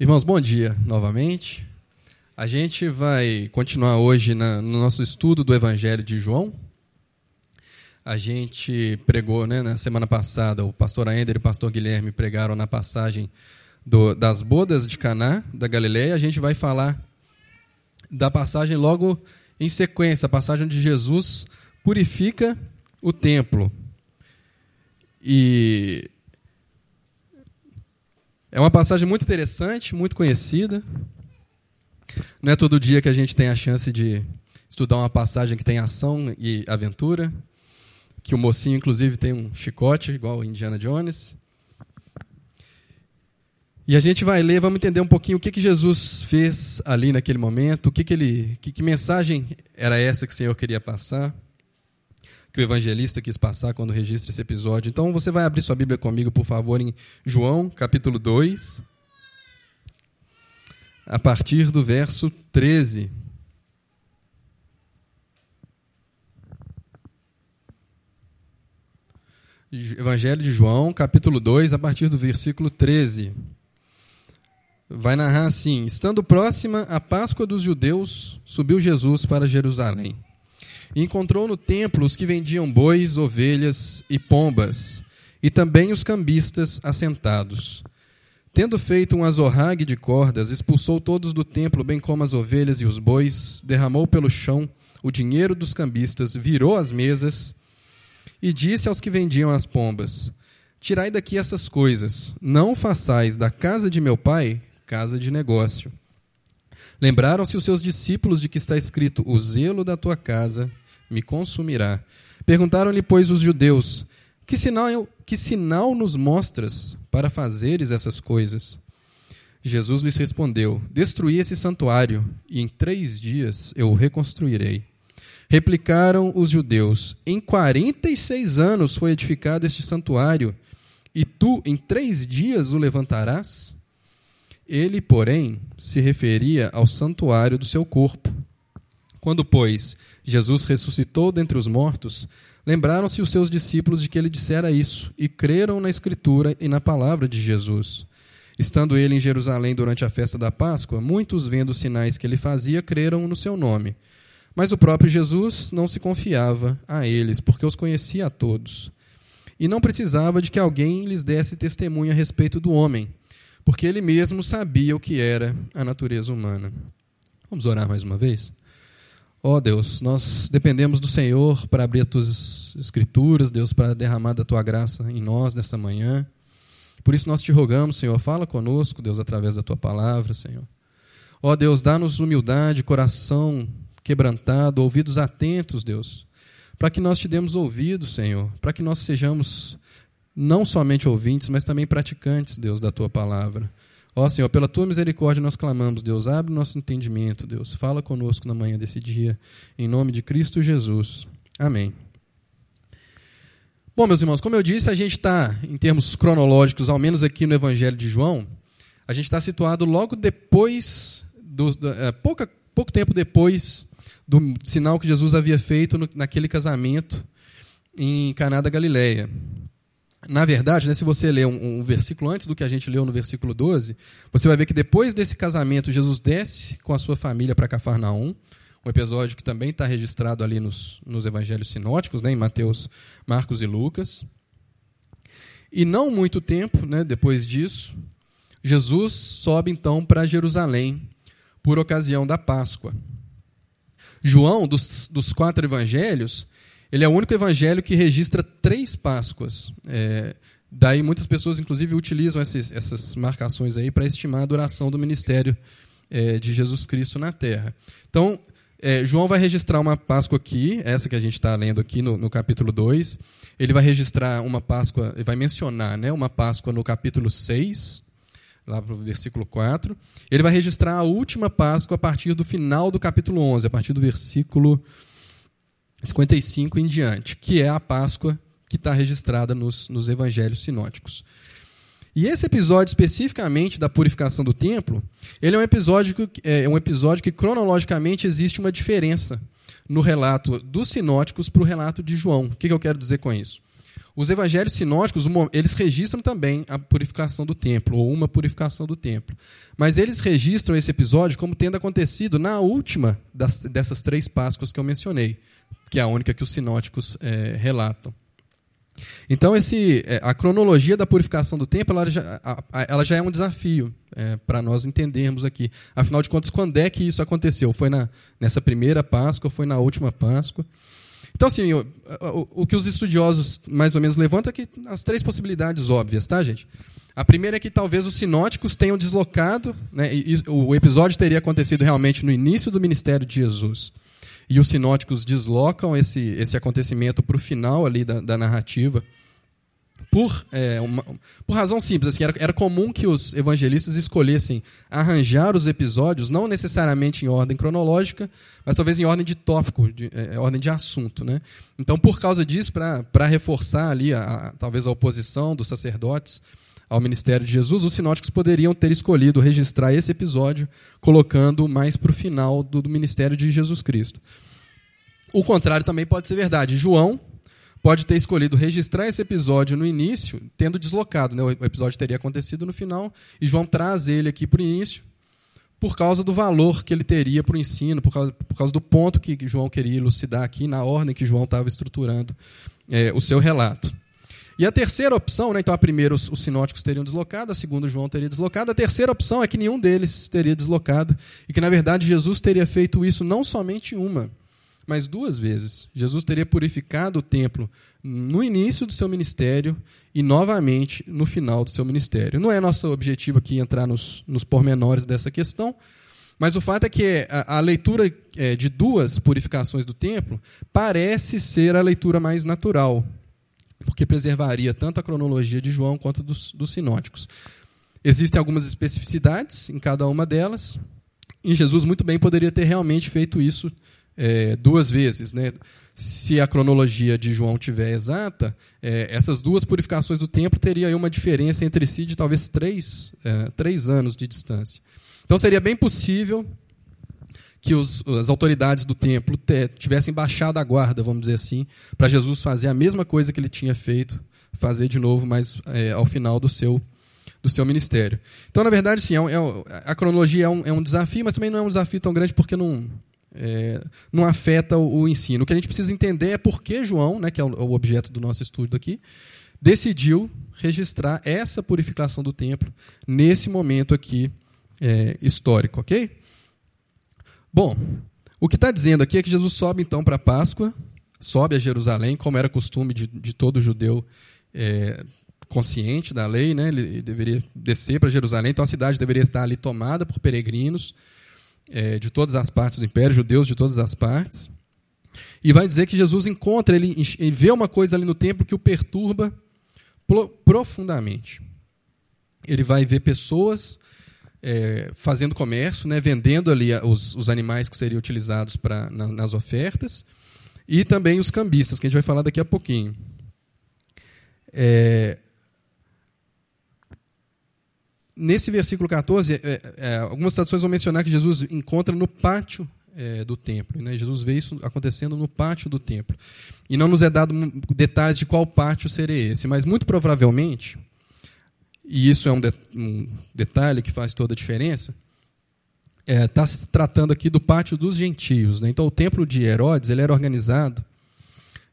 Irmãos, bom dia novamente. A gente vai continuar hoje na, no nosso estudo do Evangelho de João. A gente pregou né, na semana passada, o pastor Aender e o pastor Guilherme pregaram na passagem do, das bodas de Caná, da Galileia. A gente vai falar da passagem logo em sequência, a passagem onde Jesus purifica o templo. E é uma passagem muito interessante, muito conhecida. Não é todo dia que a gente tem a chance de estudar uma passagem que tem ação e aventura, que o mocinho, inclusive, tem um chicote, igual o Indiana Jones. E a gente vai ler, vamos entender um pouquinho o que, que Jesus fez ali naquele momento, o que, que ele, que, que mensagem era essa que o Senhor queria passar que o evangelista quis passar quando registra esse episódio. Então você vai abrir sua Bíblia comigo, por favor, em João, capítulo 2, a partir do verso 13. Evangelho de João, capítulo 2, a partir do versículo 13. Vai narrar assim: Estando próxima a Páscoa dos judeus, subiu Jesus para Jerusalém e encontrou no templo os que vendiam bois, ovelhas e pombas, e também os cambistas assentados. Tendo feito um azorrague de cordas, expulsou todos do templo, bem como as ovelhas e os bois, derramou pelo chão o dinheiro dos cambistas, virou as mesas e disse aos que vendiam as pombas: Tirai daqui essas coisas, não façais da casa de meu pai casa de negócio. Lembraram-se os seus discípulos de que está escrito: O zelo da tua casa me consumirá. Perguntaram-lhe, pois, os judeus: que sinal, que sinal nos mostras para fazeres essas coisas? Jesus lhes respondeu: Destruí esse santuário, e em três dias eu o reconstruirei. Replicaram os judeus: Em quarenta e seis anos foi edificado este santuário, e tu em três dias o levantarás? Ele, porém, se referia ao santuário do seu corpo. Quando, pois, Jesus ressuscitou dentre os mortos, lembraram-se os seus discípulos de que ele dissera isso e creram na Escritura e na palavra de Jesus. Estando ele em Jerusalém durante a festa da Páscoa, muitos, vendo os sinais que ele fazia, creram no seu nome. Mas o próprio Jesus não se confiava a eles, porque os conhecia a todos. E não precisava de que alguém lhes desse testemunho a respeito do homem, porque ele mesmo sabia o que era a natureza humana. Vamos orar mais uma vez? Ó oh, Deus, nós dependemos do Senhor para abrir as tuas escrituras, Deus, para derramar da tua graça em nós nessa manhã. Por isso nós te rogamos, Senhor, fala conosco, Deus, através da tua palavra, Senhor. Ó oh, Deus, dá-nos humildade, coração quebrantado, ouvidos atentos, Deus, para que nós te demos ouvidos, Senhor, para que nós sejamos não somente ouvintes, mas também praticantes, Deus, da tua palavra. Ó Senhor, pela tua misericórdia nós clamamos, Deus, abre nosso entendimento, Deus, fala conosco na manhã desse dia, em nome de Cristo Jesus. Amém. Bom, meus irmãos, como eu disse, a gente está, em termos cronológicos, ao menos aqui no Evangelho de João, a gente está situado logo depois, do, do, é, pouca, pouco tempo depois do sinal que Jesus havia feito no, naquele casamento em Caná da Galileia. Na verdade, né, se você ler um, um, versículo antes do que a gente leu no versículo 12, você vai ver que depois desse casamento, Jesus desce com a sua família para Cafarnaum, um episódio que também está registrado ali nos, nos evangelhos sinóticos, né, em Mateus, Marcos e Lucas. E não muito tempo né, depois disso, Jesus sobe então para Jerusalém por ocasião da Páscoa. João, dos, dos quatro evangelhos, ele é o único evangelho que registra três Páscoas. É, daí muitas pessoas, inclusive, utilizam esses, essas marcações aí para estimar a duração do ministério é, de Jesus Cristo na Terra. Então, é, João vai registrar uma Páscoa aqui, essa que a gente está lendo aqui no, no, capítulo 2. Ele vai registrar uma Páscoa, ele vai mencionar né, uma Páscoa no capítulo 6, lá para o versículo 4. Ele vai registrar a última Páscoa a partir do final do capítulo 11, a partir do versículo 55 em diante, que é a Páscoa que está registrada nos, nos evangelhos sinóticos. E esse episódio especificamente da purificação do templo, ele é um episódio que, é um episódio que cronologicamente existe uma diferença no relato dos sinóticos para o relato de João. O que, que eu quero dizer com isso? Os evangelhos sinóticos, eles registram também a purificação do templo, ou uma purificação do templo. Mas eles registram esse episódio como tendo acontecido na última das, dessas três Páscoas que eu mencionei, que é a única que os sinóticos é, relatam. Então, esse, é, a cronologia da purificação do templo ela já, ela já é um desafio é, para nós entendermos aqui. Afinal de contas, quando é que isso aconteceu? Foi na, nessa primeira Páscoa, foi na última Páscoa? Então, assim, o, o, o, que os estudiosos mais ou menos levantam é que as três possibilidades óbvias, tá, gente? A primeira é que talvez os sinóticos tenham deslocado, né, e, e, o episódio teria acontecido realmente no início do ministério de Jesus. E os sinóticos deslocam esse, esse acontecimento para o final ali da, da narrativa por, é, uma, por razão simples. Assim, era, era comum que os evangelistas escolhessem arranjar os episódios, não necessariamente em ordem cronológica, mas talvez em ordem de tópico, de, é, ordem de assunto. Né? Então, por causa disso, para reforçar ali a, a, talvez a oposição dos sacerdotes ao ministério de Jesus, os sinóticos poderiam ter escolhido registrar esse episódio, colocando mais para o final do, do ministério de Jesus Cristo. O contrário também pode ser verdade. João pode ter escolhido registrar esse episódio no início, tendo deslocado. Né? O episódio teria acontecido no final, e João traz ele aqui para o início, por causa do valor que ele teria para o ensino, por causa, por causa do ponto que João queria elucidar aqui, na ordem que João estava estruturando é, o seu relato. E a terceira opção, né, então a primeira os, os sinóticos teriam deslocado, a segunda João teria deslocado, a terceira opção é que nenhum deles teria deslocado, e que na verdade Jesus teria feito isso não somente uma, mas duas vezes. Jesus teria purificado o templo no início do seu ministério e novamente no final do seu ministério. Não é nosso objetivo aqui entrar nos, nos pormenores dessa questão, mas o fato é que a, a leitura é, de duas purificações do templo parece ser a leitura mais natural, porque preservaria tanto a cronologia de João quanto dos, dos sinóticos. Existem algumas especificidades em cada uma delas, e Jesus muito bem poderia ter realmente feito isso é, duas vezes. Né? Se a cronologia de João tiver exata, é, essas duas purificações do templo teriam uma diferença entre si de talvez três, é, três anos de distância. Então seria bem possível que os, as autoridades do templo tivessem baixado a guarda, vamos dizer assim, para Jesus fazer a mesma coisa que ele tinha feito, fazer de novo, mas é, ao final do seu do seu ministério. Então, na verdade, sim, é, é, a cronologia é um, é um desafio, mas também não é um desafio tão grande porque não, é, não afeta o, o, ensino. O que a gente precisa entender é por que João, né, que é o, o objeto do nosso estudo aqui, decidiu registrar essa purificação do templo nesse momento aqui é, histórico, ok? Bom, o que está dizendo aqui é que Jesus sobe então para a Páscoa, sobe a Jerusalém, como era costume de, de todo judeu é, consciente da lei, né? ele deveria descer para Jerusalém, então a cidade deveria estar ali tomada por peregrinos é, de todas as partes do império, judeus de todas as partes. E vai dizer que Jesus encontra, ele, ele vê uma coisa ali no templo que o perturba profundamente. Ele vai ver pessoas é, fazendo comércio, né, vendendo ali os, os animais que seriam utilizados pra, na, nas ofertas, e também os cambistas, que a gente vai falar daqui a pouquinho. É, nesse versículo 14, é, é, algumas traduções vão mencionar que Jesus encontra no pátio é, do templo. Né? Jesus vê isso acontecendo no pátio do templo. E não nos é dado detalhes de qual pátio seria esse, mas muito provavelmente, e isso é um, de, um detalhe que faz toda a diferença, está é, se tratando aqui do pátio dos gentios. Né? Então, o templo de Herodes ele era organizado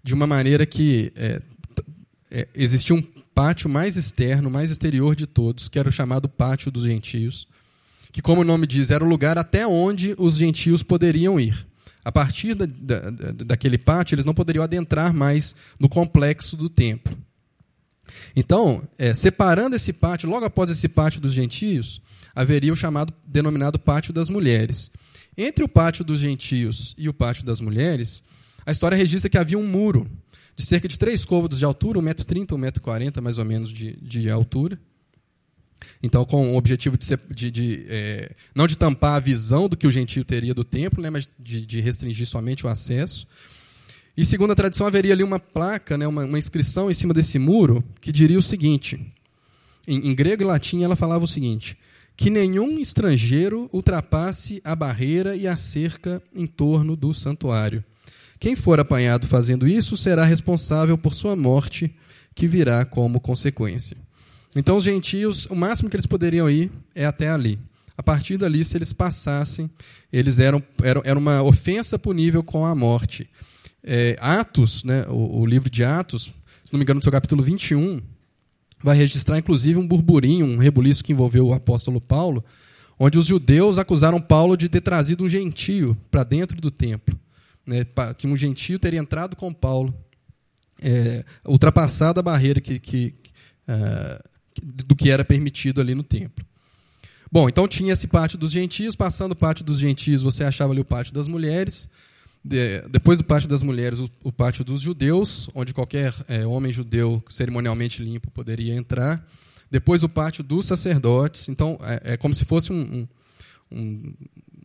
de uma maneira que é, é, existia um pátio mais externo, mais exterior de todos, que era o chamado Pátio dos Gentios, que, como o nome diz, era o lugar até onde os gentios poderiam ir. A partir da, da, daquele pátio, eles não poderiam adentrar mais no complexo do templo. Então, é, separando esse pátio, logo após esse pátio dos gentios, haveria o chamado, denominado pátio das mulheres. Entre o pátio dos gentios e o pátio das mulheres, a história registra que havia um muro de cerca de três côvados de altura, 1,30m, 1,40m mais ou menos de, de altura. Então, com o objetivo de, ser, de, de é, não de tampar a visão do que o gentio teria do templo, né, mas de, de, restringir somente o acesso. E, segundo a tradição, haveria ali uma placa, né, uma, uma inscrição em cima desse muro, que diria o seguinte: em, em grego e latim, ela falava o seguinte: que nenhum estrangeiro ultrapasse a barreira e a cerca em torno do santuário. Quem for apanhado fazendo isso será responsável por sua morte, que virá como consequência. Então, os gentios, o máximo que eles poderiam ir é até ali. A partir dali, se eles passassem, eles eram, eram era uma ofensa punível com a morte. É, Atos, né, o, o, livro de Atos, se não me engano, no seu capítulo 21, vai registrar inclusive um burburinho, um rebuliço que envolveu o apóstolo Paulo, onde os judeus acusaram Paulo de ter trazido um gentio para dentro do templo. Né, que um gentio teria entrado com Paulo, é, ultrapassado a barreira que, que, uh, do que era permitido ali no templo. Bom, então tinha esse pátio dos gentios, passando o pátio dos gentios, você achava ali o pátio das mulheres. De, depois do pátio das mulheres, o, o pátio dos judeus, onde qualquer é, homem judeu cerimonialmente limpo poderia entrar. Depois o pátio dos sacerdotes. Então, é, é como se fosse um, um, um,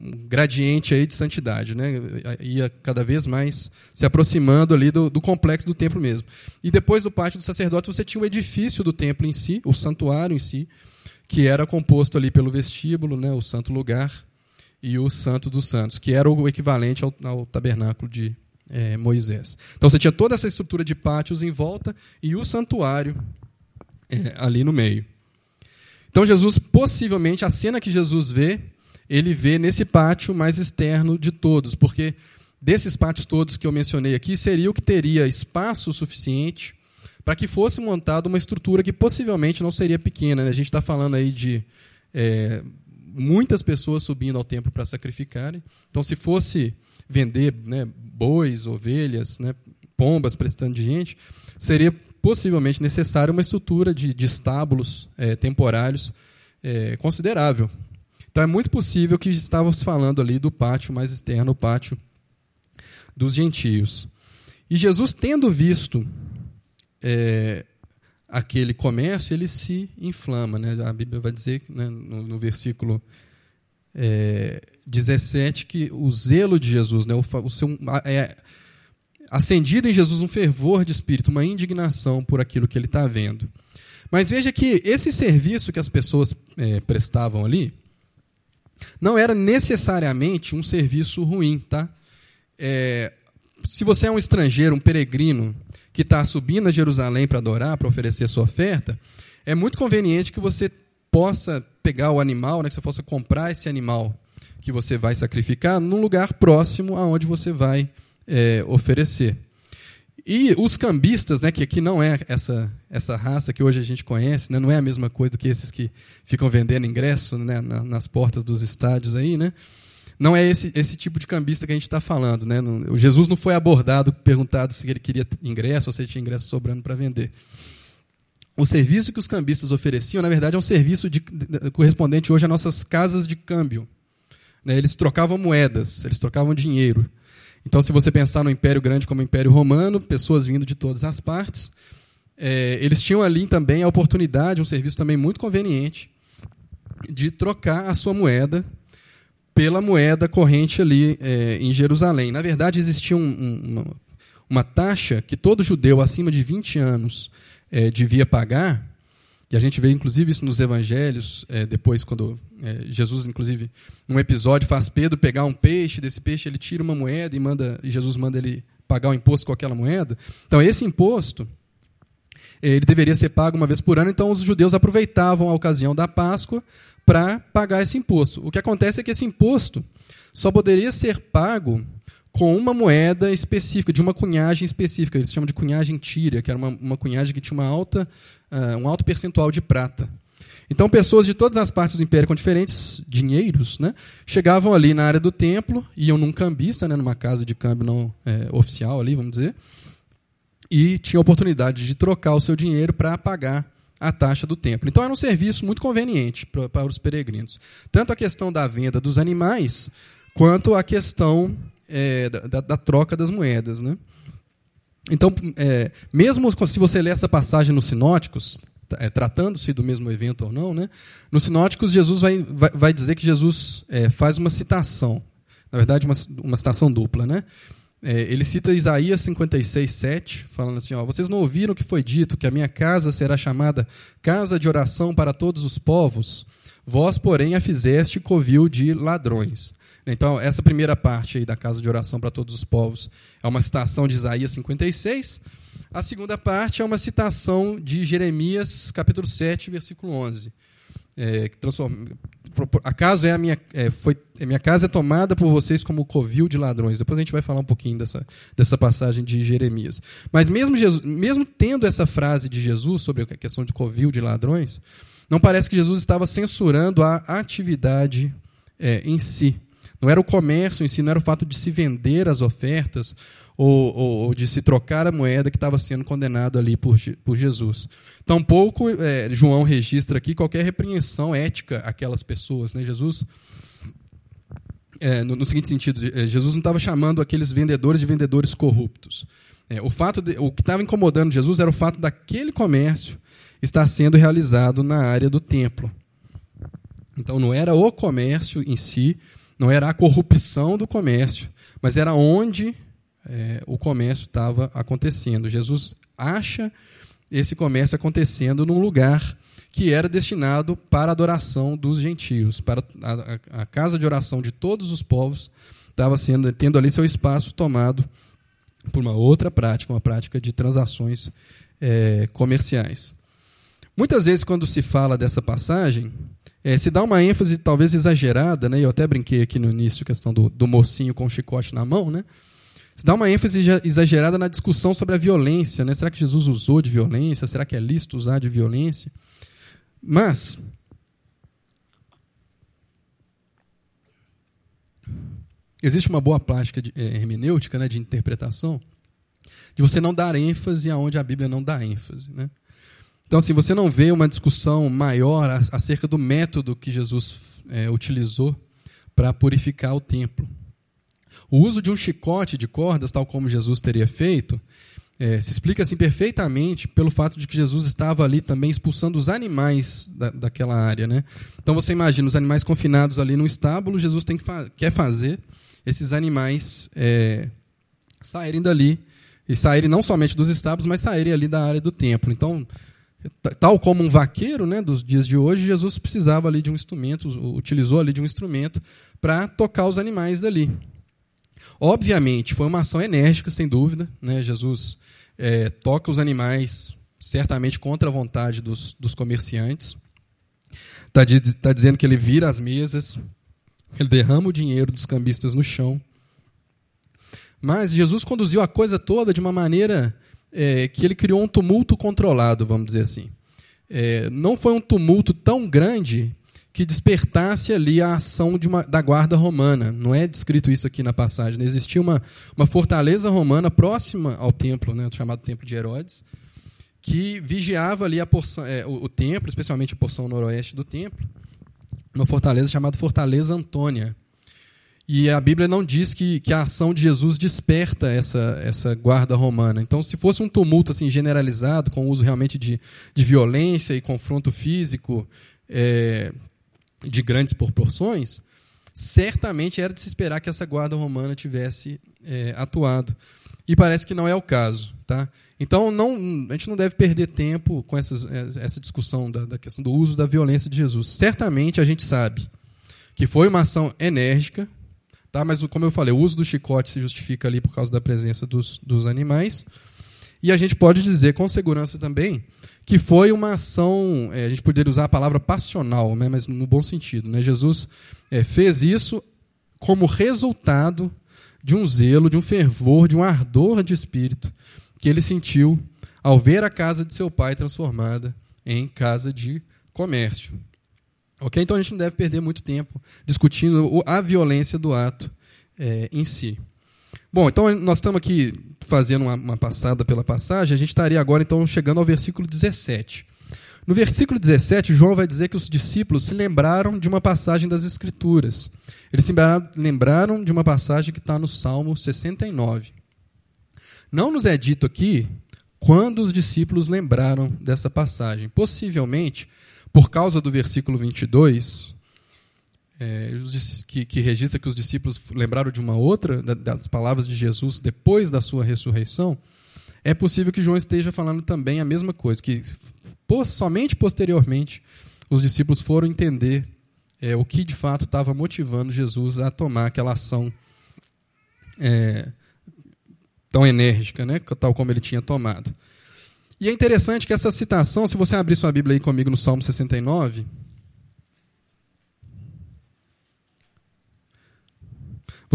gradiente aí de santidade, né? Ia cada vez mais se aproximando ali do, do complexo do templo mesmo. E depois do pátio dos sacerdotes, você tinha o edifício do templo em si, o santuário em si, que era composto ali pelo vestíbulo, né, o santo lugar, e o santo dos santos, que era o equivalente ao, ao tabernáculo de é, Moisés. Então você tinha toda essa estrutura de pátios em volta e o santuário é, ali no meio. Então Jesus, possivelmente, a cena que Jesus vê, ele vê nesse pátio mais externo de todos, porque desses pátios todos que eu mencionei aqui, seria o que teria espaço suficiente para que fosse montada uma estrutura que possivelmente não seria pequena. Né? A gente está falando aí de é, muitas pessoas subindo ao templo para sacrificarem. Então, se fosse vender né, bois, ovelhas, né, pombas prestando de gente, seria possivelmente necessária uma estrutura de, de estábulos é, temporários é, considerável. Então, é muito possível que estávamos falando ali do pátio mais externo, o pátio dos gentios. E Jesus, tendo visto é, aquele comércio ele se inflama. Né? A Bíblia vai dizer né, no, no, versículo é, 17 que o zelo de Jesus, né, o, o seu, é acendido em Jesus um fervor de espírito, uma indignação por aquilo que ele está vendo. Mas veja que esse serviço que as pessoas é, prestavam ali não era necessariamente um serviço ruim. Tá? É, se você é um estrangeiro, um peregrino, que está subindo a Jerusalém para adorar, para oferecer sua oferta, é muito conveniente que você possa pegar o animal, né, que você possa comprar esse animal que você vai sacrificar num lugar próximo aonde você vai é, oferecer. E os cambistas, né, que aqui não é essa, essa raça que hoje a gente conhece, né, não é a mesma coisa do que esses que ficam vendendo ingresso né, nas portas dos estádios aí, né? não é esse, esse tipo de cambista que a gente está falando. Né? O Jesus não foi abordado, perguntado se ele queria ingresso ou se ele tinha ingresso sobrando para vender. O serviço que os cambistas ofereciam, na verdade, é um serviço de, de, correspondente hoje às nossas casas de câmbio. Né? Eles trocavam moedas, eles trocavam dinheiro. Então, se você pensar no Império Grande como Império Romano, pessoas vindo de todas as partes, é, eles tinham ali também a oportunidade, um serviço também muito conveniente, de trocar a sua moeda pela moeda corrente ali é, em Jerusalém. Na verdade, existia um, um, uma, uma, taxa que todo judeu acima de 20 anos é, devia pagar, e a gente vê inclusive isso nos evangelhos, é, depois quando é, Jesus, inclusive, num episódio, faz Pedro pegar um peixe, desse peixe ele tira uma moeda e, manda, e Jesus manda ele pagar o imposto com aquela moeda. Então, esse imposto ele deveria ser pago uma vez por ano, então os judeus aproveitavam a ocasião da Páscoa para pagar esse imposto. O que acontece é que esse imposto só poderia ser pago com uma moeda específica, de uma cunhagem específica. Eles chamam de cunhagem tíria, que era uma, uma cunhagem que tinha uma alta, uh, um alto percentual de prata. Então, pessoas de todas as partes do império com diferentes dinheiros né, chegavam ali na área do templo, iam num cambista, né, numa casa de câmbio não é, oficial, ali, vamos dizer, e tinham a oportunidade de trocar o seu dinheiro para pagar a taxa do templo. Então era um serviço muito conveniente para, para os peregrinos. Tanto a questão da venda dos animais, quanto a questão é, da, da, troca das moedas. Né? Então, é, mesmo se você ler essa passagem nos sinóticos, é, tratando-se do mesmo evento ou não, né? nos sinóticos Jesus vai, vai, vai dizer que Jesus é, faz uma citação, na verdade uma, uma citação dupla, né? É, ele cita Isaías 56, 7, falando assim: ó, Vocês não ouviram o que foi dito, que a minha casa será chamada casa de oração para todos os povos? Vós, porém, a fizeste covil de ladrões. Então, essa primeira parte aí da casa de oração para todos os povos é uma citação de Isaías 56. A segunda parte é uma citação de Jeremias, capítulo 7, versículo 11. É, acaso é a minha, é, foi, a minha casa é tomada por vocês como covil de ladrões. Depois a gente vai falar um pouquinho dessa, dessa passagem de Jeremias. Mas mesmo, Jesus, mesmo tendo essa frase de Jesus sobre a questão de covil de ladrões, não parece que Jesus estava censurando a atividade é, em si. Não era o comércio em si, não era o fato de se vender as ofertas ou, ou, de se trocar a moeda que estava sendo condenado ali por, por Jesus. Tampouco é, João registra aqui qualquer repreensão ética àquelas pessoas. Né? Jesus, é, no, no, seguinte sentido, é, Jesus não estava chamando aqueles vendedores de vendedores corruptos. É, o, fato de, o que estava incomodando Jesus era o fato daquele comércio estar sendo realizado na área do templo. Então não era o comércio em si, não era a corrupção do comércio, mas era onde é, o comércio estava acontecendo. Jesus acha esse comércio acontecendo num lugar que era destinado para a adoração dos gentios, para a, a casa de oração de todos os povos, estava sendo tendo ali seu espaço tomado por uma outra prática, uma prática de transações é, comerciais. Muitas vezes, quando se fala dessa passagem, é, se dá uma ênfase talvez exagerada, né? Eu até brinquei aqui no início a questão do, do mocinho com o chicote na mão, né? Se dá uma ênfase exagerada na discussão sobre a violência, né? Será que Jesus usou de violência? Será que é lícito usar de violência? Mas existe uma boa prática de, é, hermenêutica, né, de interpretação, de você não dar ênfase aonde a Bíblia não dá ênfase, né? Então, assim, você não vê uma discussão maior acerca do método que Jesus é, utilizou para purificar o templo. O uso de um chicote de cordas, tal como Jesus teria feito, é, se explica assim perfeitamente pelo fato de que Jesus estava ali também expulsando os animais da, daquela área. Né? Então você imagina os animais confinados ali no estábulo, Jesus tem que fa quer fazer esses animais é, saírem dali. E saírem não somente dos estábulos, mas saírem ali da área do templo. Então, Tal como um vaqueiro né, dos dias de hoje, Jesus precisava ali de um instrumento, utilizou ali de um instrumento para tocar os animais dali. Obviamente, foi uma ação enérgica, sem dúvida. Né? Jesus é, toca os animais, certamente contra a vontade dos, dos comerciantes. Está tá dizendo que ele vira as mesas, ele derrama o dinheiro dos cambistas no chão. Mas Jesus conduziu a coisa toda de uma maneira é, que ele criou um tumulto controlado, vamos dizer assim. É, não foi um tumulto tão grande que despertasse ali a ação uma, da guarda romana. Não é descrito isso aqui na passagem. Existia uma, uma fortaleza romana próxima ao templo, né, chamado Templo de Herodes, que vigiava ali a porção, é, o, o, templo, especialmente a porção noroeste do templo, uma fortaleza chamada Fortaleza Antônia. E a Bíblia não diz que, que a ação de Jesus desperta essa, essa guarda romana. Então, se fosse um tumulto assim generalizado, com uso realmente de, de violência e confronto físico é, de grandes proporções, certamente era de se esperar que essa guarda romana tivesse é, atuado. E parece que não é o caso. Tá? Então, não, a gente não deve perder tempo com essas, é, essa discussão da, da questão do uso da violência de Jesus. Certamente a gente sabe que foi uma ação enérgica, Tá? Mas, como eu falei, o uso do chicote se justifica ali por causa da presença dos, dos animais. E a gente pode dizer com segurança também que foi uma ação, é, a gente poderia usar a palavra passional, né, mas no bom sentido. Né? Jesus é, fez isso como resultado de um zelo, de um fervor, de um ardor de espírito que ele sentiu ao ver a casa de seu pai transformada em casa de comércio. Ok? Então a gente não deve perder muito tempo discutindo a violência do ato é, em si. Bom, então nós estamos aqui fazendo uma, uma, passada pela passagem, a gente estaria agora então chegando ao versículo 17. No versículo 17, João vai dizer que os discípulos se lembraram de uma passagem das Escrituras. Eles se lembraram de uma passagem que está no Salmo 69. Não nos é dito aqui quando os discípulos lembraram dessa passagem. Possivelmente por causa do versículo 22, é, que, que registra que os discípulos lembraram de uma outra, das palavras de Jesus depois da sua ressurreição, é possível que João esteja falando também a mesma coisa, que somente posteriormente os discípulos foram entender é, o que de fato estava motivando Jesus a tomar aquela ação é, tão enérgica, né, tal como ele tinha tomado. E é interessante que essa citação, se você abrir sua Bíblia aí comigo no Salmo 69,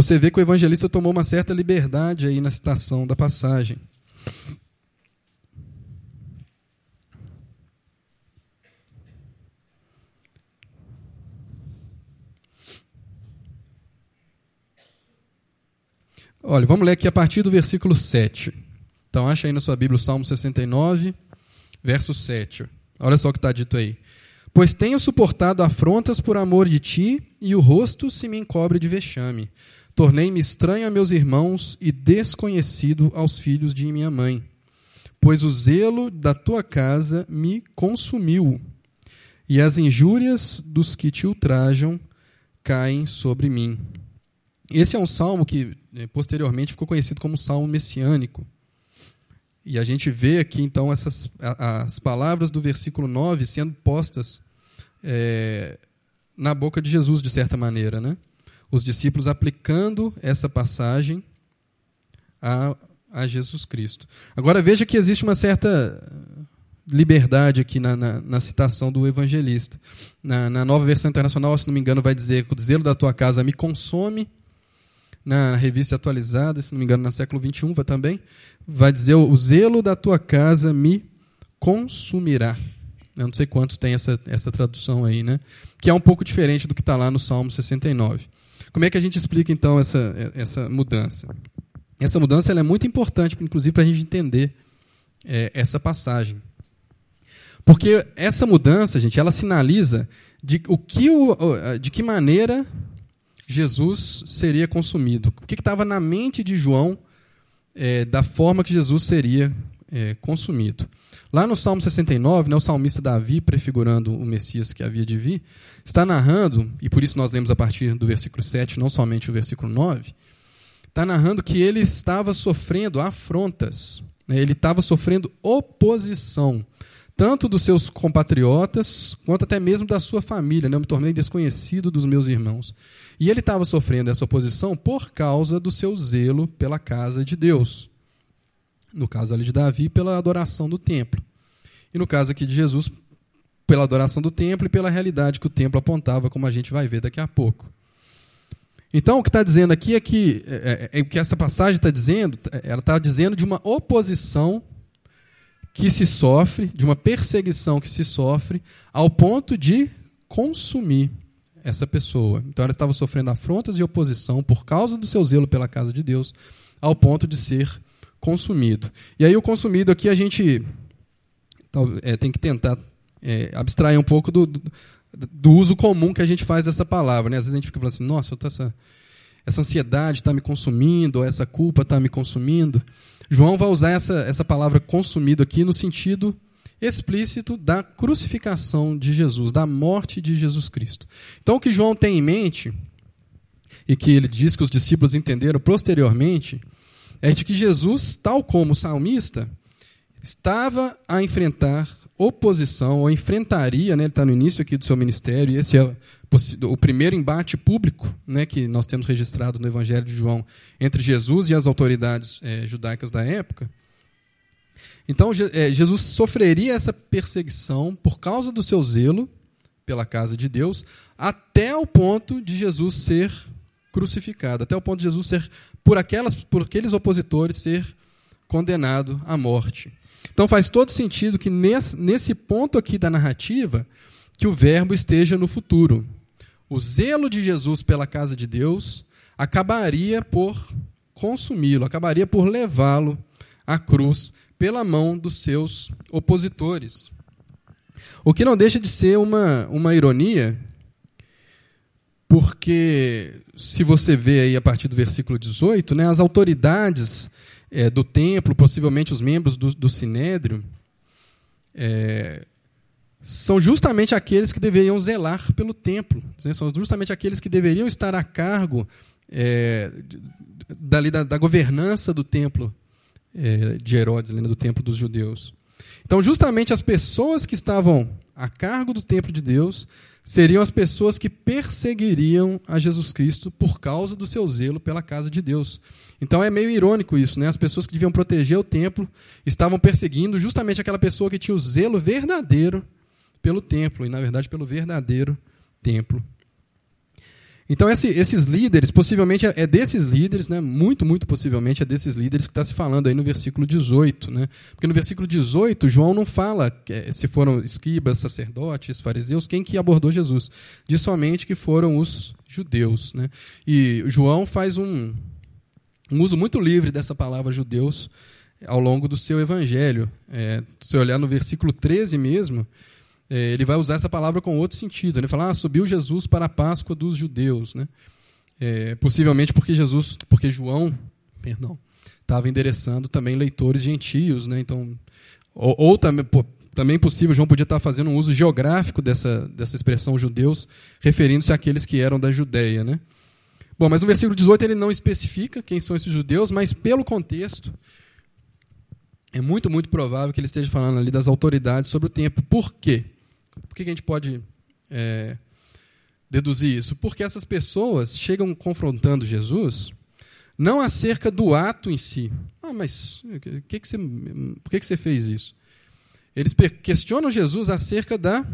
você vê que o evangelista tomou uma certa liberdade aí na citação da passagem. Olha, vamos ler aqui a partir do versículo 7. Então, acha aí na sua Bíblia o Salmo 69, verso 7. Olha só o que está dito aí. Pois tenho suportado afrontas por amor de ti, e o rosto se me encobre de vexame. Tornei-me estranho a meus irmãos e desconhecido aos filhos de minha mãe. Pois o zelo da tua casa me consumiu, e as injúrias dos que te ultrajam caem sobre mim. Esse é um salmo que eh, posteriormente ficou conhecido como salmo messiânico. E a gente vê aqui, então, essas, as palavras do versículo 9 sendo postas é, na boca de Jesus, de certa maneira. Né? Os discípulos aplicando essa passagem a, a Jesus Cristo. Agora veja que existe uma certa liberdade aqui na, na, na citação do evangelista. Na, na, nova versão internacional, se não me engano, vai dizer que o zelo da tua casa me consome na revista atualizada, se não me engano, no século XXI vai também, vai dizer: o zelo da tua casa me consumirá. Eu não sei quantos tem essa, essa tradução aí, né? Que é um pouco diferente do que está lá no Salmo 69. Como é que a gente explica então essa, essa mudança? Essa mudança é muito importante, inclusive, para a gente entender é, essa passagem. Porque essa mudança, gente, ela sinaliza de, o que o, de que maneira Jesus seria consumido. O que estava na mente de João é, da forma que Jesus seria é, consumido. Lá no Salmo 69, né, o salmista Davi, prefigurando o Messias que havia de vir, está narrando, e por isso nós lemos a partir do versículo 7, não somente o versículo 9, está narrando que ele estava sofrendo afrontas, né, ele estava sofrendo oposição tanto dos seus compatriotas, quanto até mesmo da sua família. Né? Eu me tornei desconhecido dos meus irmãos. E ele estava sofrendo essa oposição por causa do seu zelo pela casa de Deus. No caso ali de Davi, pela adoração do templo. E no caso aqui de Jesus, pela adoração do templo e pela realidade que o templo apontava, como a gente vai ver daqui a pouco. Então, o que está dizendo aqui é que é, é, é, o que essa passagem está dizendo, ela está dizendo de uma oposição que se sofre, de uma perseguição que se sofre, ao ponto de consumir essa pessoa. Então ela estava sofrendo afrontas e oposição por causa do seu zelo pela casa de Deus, ao ponto de ser consumido. E aí o consumido aqui a gente é, tem que tentar é, abstrair um pouco do, do, do, uso comum que a gente faz dessa palavra. Né? Às vezes a gente fica falando assim, nossa, essa, essa ansiedade está me consumindo, ou essa culpa está me consumindo. João vai usar essa, essa palavra consumido aqui no sentido explícito da crucificação de Jesus, da morte de Jesus Cristo. Então, o que João tem em mente, e que ele diz que os discípulos entenderam posteriormente, é de que Jesus, tal como o salmista, estava a enfrentar oposição, ou enfrentaria, né, ele está no início aqui do seu ministério, e esse é o primeiro embate público né, que nós temos registrado no Evangelho de João entre Jesus e as autoridades é, judaicas da época. Então, é, Jesus sofreria essa perseguição por causa do seu zelo pela casa de Deus, até o ponto de Jesus ser crucificado, até o ponto de Jesus ser, por, aquelas, por aqueles opositores, ser condenado à morte. Então faz todo sentido que nesse, nesse ponto aqui da narrativa, que o verbo esteja no futuro o zelo de Jesus pela casa de Deus acabaria por consumi-lo, acabaria por levá-lo à cruz pela mão dos seus opositores. O que não deixa de ser uma, uma ironia, porque se você vê aí a partir do versículo 18, né, as autoridades é, do templo, possivelmente os membros do, do Sinédrio, é, são justamente aqueles que deveriam zelar pelo templo, né? são justamente aqueles que deveriam estar a cargo é, dali da, da, governança do templo é, de Herodes, né? do templo dos judeus. Então, justamente as pessoas que estavam a cargo do templo de Deus seriam as pessoas que perseguiriam a Jesus Cristo por causa do seu zelo pela casa de Deus. Então é meio irônico isso, né? As pessoas que deviam proteger o templo estavam perseguindo justamente aquela pessoa que tinha o zelo verdadeiro pelo templo, e na verdade pelo verdadeiro templo. Então, esse, esses líderes, possivelmente é desses líderes, né, muito, muito possivelmente é desses líderes que está se falando aí no versículo 18. Né? Porque no versículo 18, João não fala se foram escribas, sacerdotes, fariseus, quem que abordou Jesus. Diz somente que foram os judeus. Né? E João faz um, um uso muito livre dessa palavra judeus ao longo do seu evangelho. É, se olhar no versículo 13 mesmo, é, ele vai usar essa palavra com outro sentido. Ele fala, ah, subiu Jesus para a Páscoa dos judeus. Né? É, possivelmente porque Jesus, porque João, perdão, estava endereçando também leitores gentios. Né? Então, ou, ou também, pô, também possível, João podia estar fazendo um uso geográfico dessa, dessa expressão judeus, referindo-se àqueles que eram da Judéia. Né? Bom, mas no versículo 18 ele não especifica quem são esses judeus, mas pelo contexto, é muito, muito provável que ele esteja falando ali das autoridades sobre o tempo. Por quê? Por que a gente pode é, deduzir isso? Porque essas pessoas chegam confrontando Jesus não acerca do ato em si. Ah, mas que que você, por que, que você fez isso? Eles questionam Jesus acerca da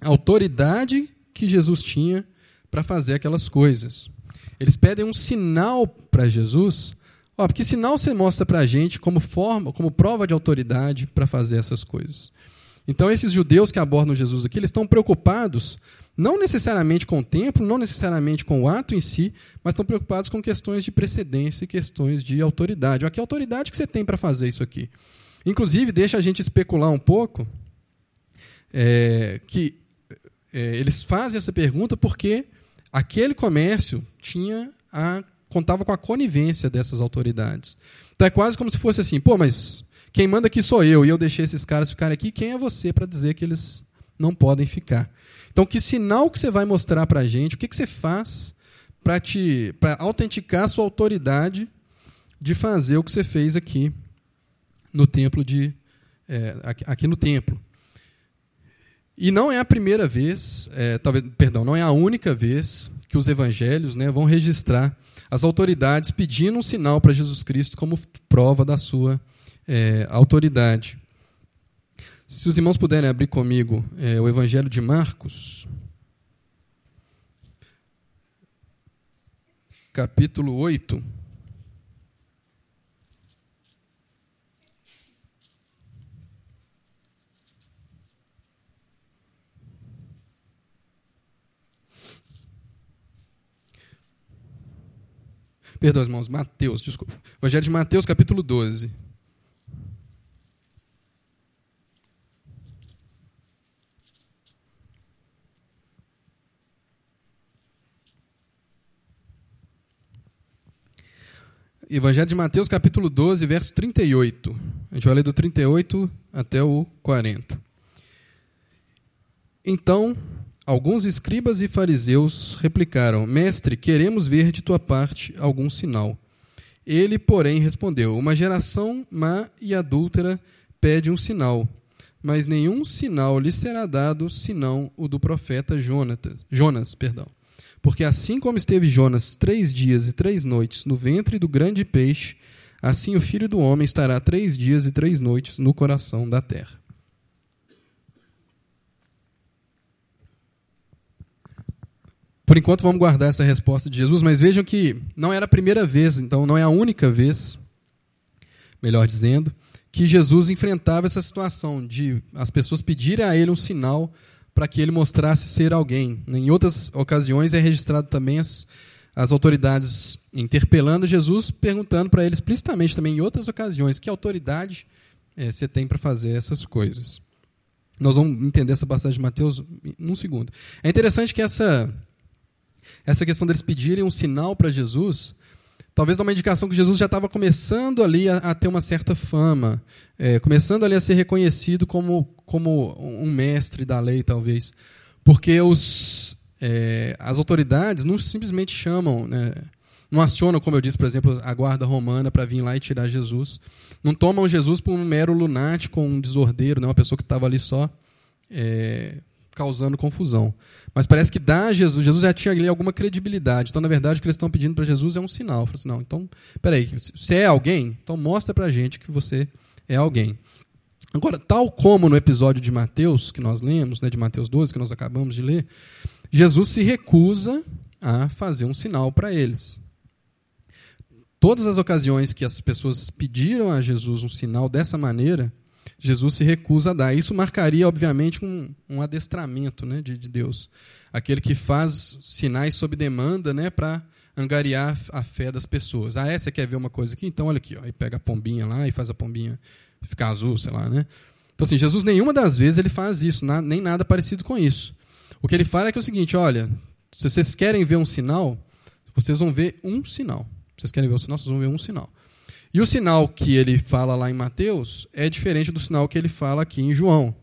autoridade que Jesus tinha para fazer aquelas coisas. Eles pedem um sinal para Jesus. Ó, que sinal você mostra para a gente como forma, como prova de autoridade para fazer essas coisas? Então, esses judeus que abordam Jesus aqui, eles estão preocupados não necessariamente com o templo, não necessariamente com o ato em si, mas estão preocupados com questões de precedência e questões de autoridade. Olha, que autoridade que você tem para fazer isso aqui? Inclusive, deixa a gente especular um pouco é, que é, eles fazem essa pergunta porque aquele comércio tinha a, contava com a conivência dessas autoridades. Então é quase como se fosse assim, pô, mas quem manda aqui sou eu, e eu deixei esses caras ficarem aqui, quem é você para dizer que eles não podem ficar? Então, que sinal que você vai mostrar para a gente? O que, que você faz para te para autenticar a sua autoridade de fazer o que você fez aqui no templo de é, aqui, no templo? E não é a primeira vez, é, talvez, perdão, não é a única vez que os evangelhos né, vão registrar as autoridades pedindo um sinal para Jesus Cristo como prova da sua é, autoridade. Se os irmãos puderem abrir comigo é, o Evangelho de Marcos, capítulo 8. Perdão, irmãos, Mateus, desculpa. Evangelho de Mateus, capítulo 12. Evangelho de Mateus, capítulo 12, verso 38. A gente vai ler do 38 até o 40. Então, alguns escribas e fariseus replicaram: Mestre, queremos ver de tua parte algum sinal. Ele, porém, respondeu: Uma geração má e adúltera pede um sinal, mas nenhum sinal lhe será dado senão o do profeta Jonatas, Jonas. Perdão. Porque assim como esteve Jonas três dias e três noites no ventre do grande peixe, assim o filho do homem estará três dias e três noites no coração da terra. Por enquanto vamos guardar essa resposta de Jesus, mas vejam que não era a primeira vez, então não é a única vez, melhor dizendo, que Jesus enfrentava essa situação de as pessoas pedirem a ele um sinal para que ele mostrasse ser alguém. Em outras ocasiões é registrado também as, as autoridades interpelando Jesus, perguntando para ele explicitamente também em outras ocasiões que autoridade é, você tem para fazer essas coisas. Nós vamos entender essa passagem de Mateus num segundo. É interessante que essa, essa questão deles pedirem um sinal para Jesus talvez uma indicação que Jesus já estava começando ali a, a, ter uma certa fama, é, começando ali a ser reconhecido como, como um mestre da lei, talvez. Porque os, é, as autoridades não simplesmente chamam, né, não acionam, como eu disse, por exemplo, a guarda romana para vir lá e tirar Jesus. Não tomam Jesus por um mero lunático, um desordeiro, né, uma pessoa que estava ali só é, causando confusão. Mas parece que dá a Jesus, Jesus já tinha ali alguma credibilidade. Então, na verdade, o que eles estão pedindo para Jesus é um sinal. Fala assim, não, então, peraí, você é alguém? Então mostra para a gente que você é alguém. Agora, tal como no episódio de Mateus, que nós lemos, né, de Mateus 12, que nós acabamos de ler, Jesus se recusa a fazer um sinal para eles. Todas as ocasiões que as pessoas pediram a Jesus um sinal dessa maneira, Jesus se recusa a dar. Isso marcaria, obviamente, um, um adestramento né, de, de, Deus. Aquele que faz sinais sob demanda né, para angariar a fé das pessoas. Ah, é, você quer ver uma coisa aqui? Então, olha aqui. Ó, aí pega a pombinha lá e faz a pombinha ficar azul, sei lá. Né? Então, assim, Jesus nenhuma das vezes ele faz isso, nem nada parecido com isso. O que ele fala é que é o seguinte: olha, se vocês querem ver um sinal, vocês vão ver um sinal. Se vocês querem ver um sinal, vocês vão ver um sinal. E o sinal que ele fala lá em Mateus é diferente do sinal que ele fala aqui em João.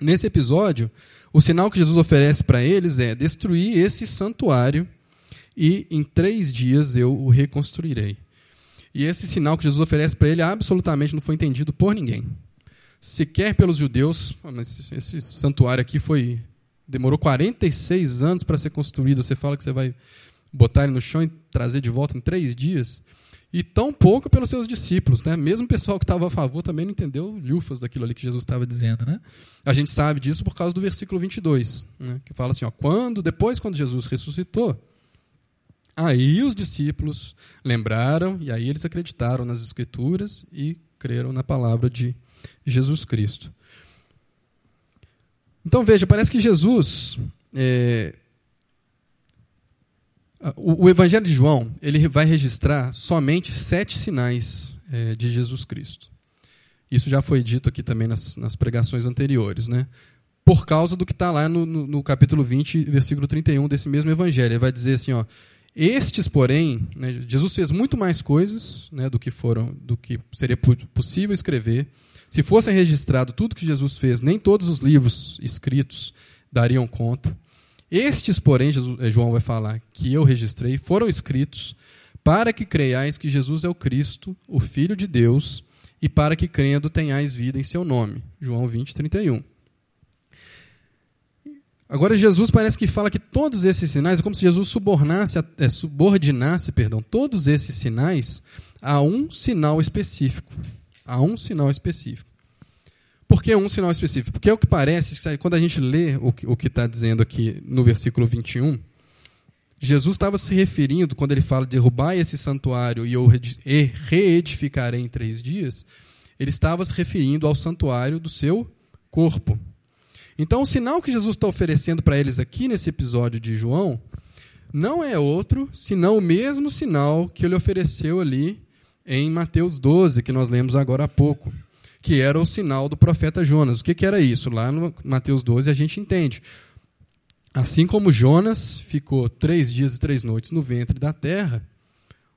Nesse episódio, o sinal que Jesus oferece para eles é destruir esse santuário e em três dias eu o reconstruirei. E esse sinal que Jesus oferece para ele absolutamente não foi entendido por ninguém. Sequer pelos judeus, ah, esse santuário aqui foi demorou 46 anos para ser construído. Você fala que você vai botar ele no chão e trazer de volta em três dias e tão pouco pelos seus discípulos, né? Mesmo o pessoal que estava a favor também não entendeu lufas daquilo ali que Jesus estava dizendo, né? A gente sabe disso por causa do versículo 22, né? que fala assim, ó, quando depois quando Jesus ressuscitou, aí os discípulos lembraram e aí eles acreditaram nas escrituras e creram na palavra de Jesus Cristo. Então veja, parece que Jesus é, o, o, Evangelho de João ele vai registrar somente sete sinais é, de Jesus Cristo. Isso já foi dito aqui também nas, nas pregações anteriores, né? Por causa do que está lá no, no, no, capítulo 20, versículo 31 desse mesmo Evangelho. Ele vai dizer assim: ó, estes, porém, né, Jesus fez muito mais coisas né, do que foram, do que seria possível escrever. Se fosse registrado tudo que Jesus fez, nem todos os livros escritos dariam conta. Estes, porém, Jesus, eh, João vai falar, que eu registrei, foram escritos para que creiais que Jesus é o Cristo, o Filho de Deus, e para que crendo tenhais vida em seu nome. João 20, 31. Agora Jesus parece que fala que todos esses sinais, é como se Jesus subornasse, é, subordinasse perdão, todos esses sinais a um sinal específico. A um sinal específico. Por que um sinal específico? Porque é o que parece, quando a gente lê o que está dizendo aqui no versículo 21, Jesus estava se referindo, quando ele fala derrubar esse santuário e eu reedificarei em três dias, ele estava se referindo ao santuário do seu corpo. Então, o sinal que Jesus está oferecendo para eles aqui nesse episódio de João não é outro senão o mesmo sinal que ele ofereceu ali em Mateus 12, que nós lemos agora há pouco que era o sinal do profeta Jonas. O que, que era isso? Lá no Mateus 12 a gente entende. Assim como Jonas ficou três dias e três noites no ventre da terra,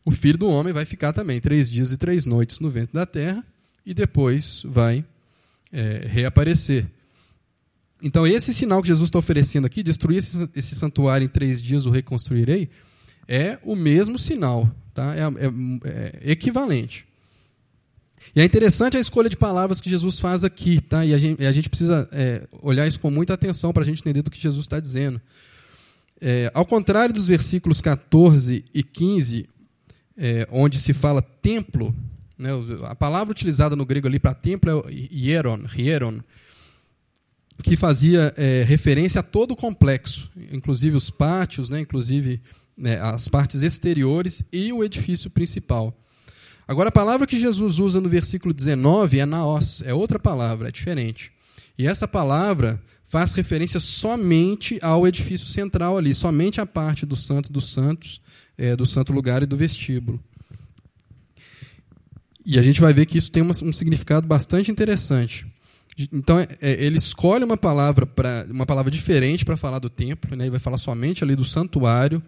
o filho do homem vai ficar também três dias e três noites no ventre da terra e depois vai é, reaparecer. Então, esse sinal que Jesus está oferecendo aqui, destruir esse, esse, santuário em três dias, o reconstruirei, é o mesmo sinal, tá? é, é, é equivalente. E é interessante a escolha de palavras que Jesus faz aqui, tá? E a gente, a gente precisa é, olhar isso com muita atenção para a gente entender do que Jesus está dizendo. É, ao contrário dos versículos 14 e 15, é, onde se fala templo, né, a palavra utilizada no grego ali para templo é hieron, hieron que fazia é, referência a todo o complexo, inclusive os pátios, né, inclusive né, as partes exteriores e o edifício principal. Agora, a palavra que Jesus usa no versículo 19 é naos, é outra palavra, é diferente. E essa palavra faz referência somente ao edifício central ali, somente à parte do Santo dos Santos, é, do Santo Lugar e do vestíbulo. E a gente vai ver que isso tem um significado bastante interessante. Então, é, é ele escolhe uma palavra, pra, uma palavra diferente para falar do templo, né, e vai falar somente ali do santuário,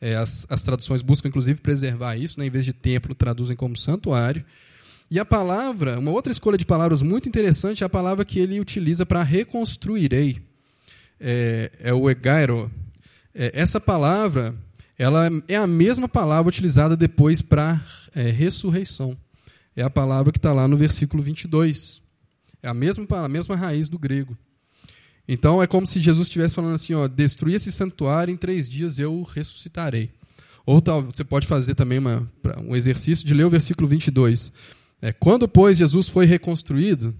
é, as, as traduções buscam, inclusive, preservar isso, né? em vez de templo, traduzem como santuário. E a palavra, uma outra escolha de palavras muito interessante é a palavra que ele utiliza para reconstruirei. É, é o egairo. É, essa palavra ela é a mesma palavra utilizada depois para é, ressurreição. É a palavra que está lá no versículo 22. É a mesma, a mesma raiz do grego. Então é como se Jesus estivesse falando assim: ó, destruir esse santuário, em três dias eu ressuscitarei. Ou tal, você pode fazer também uma, um exercício de ler o versículo 22. É, quando, pois, Jesus foi reconstruído,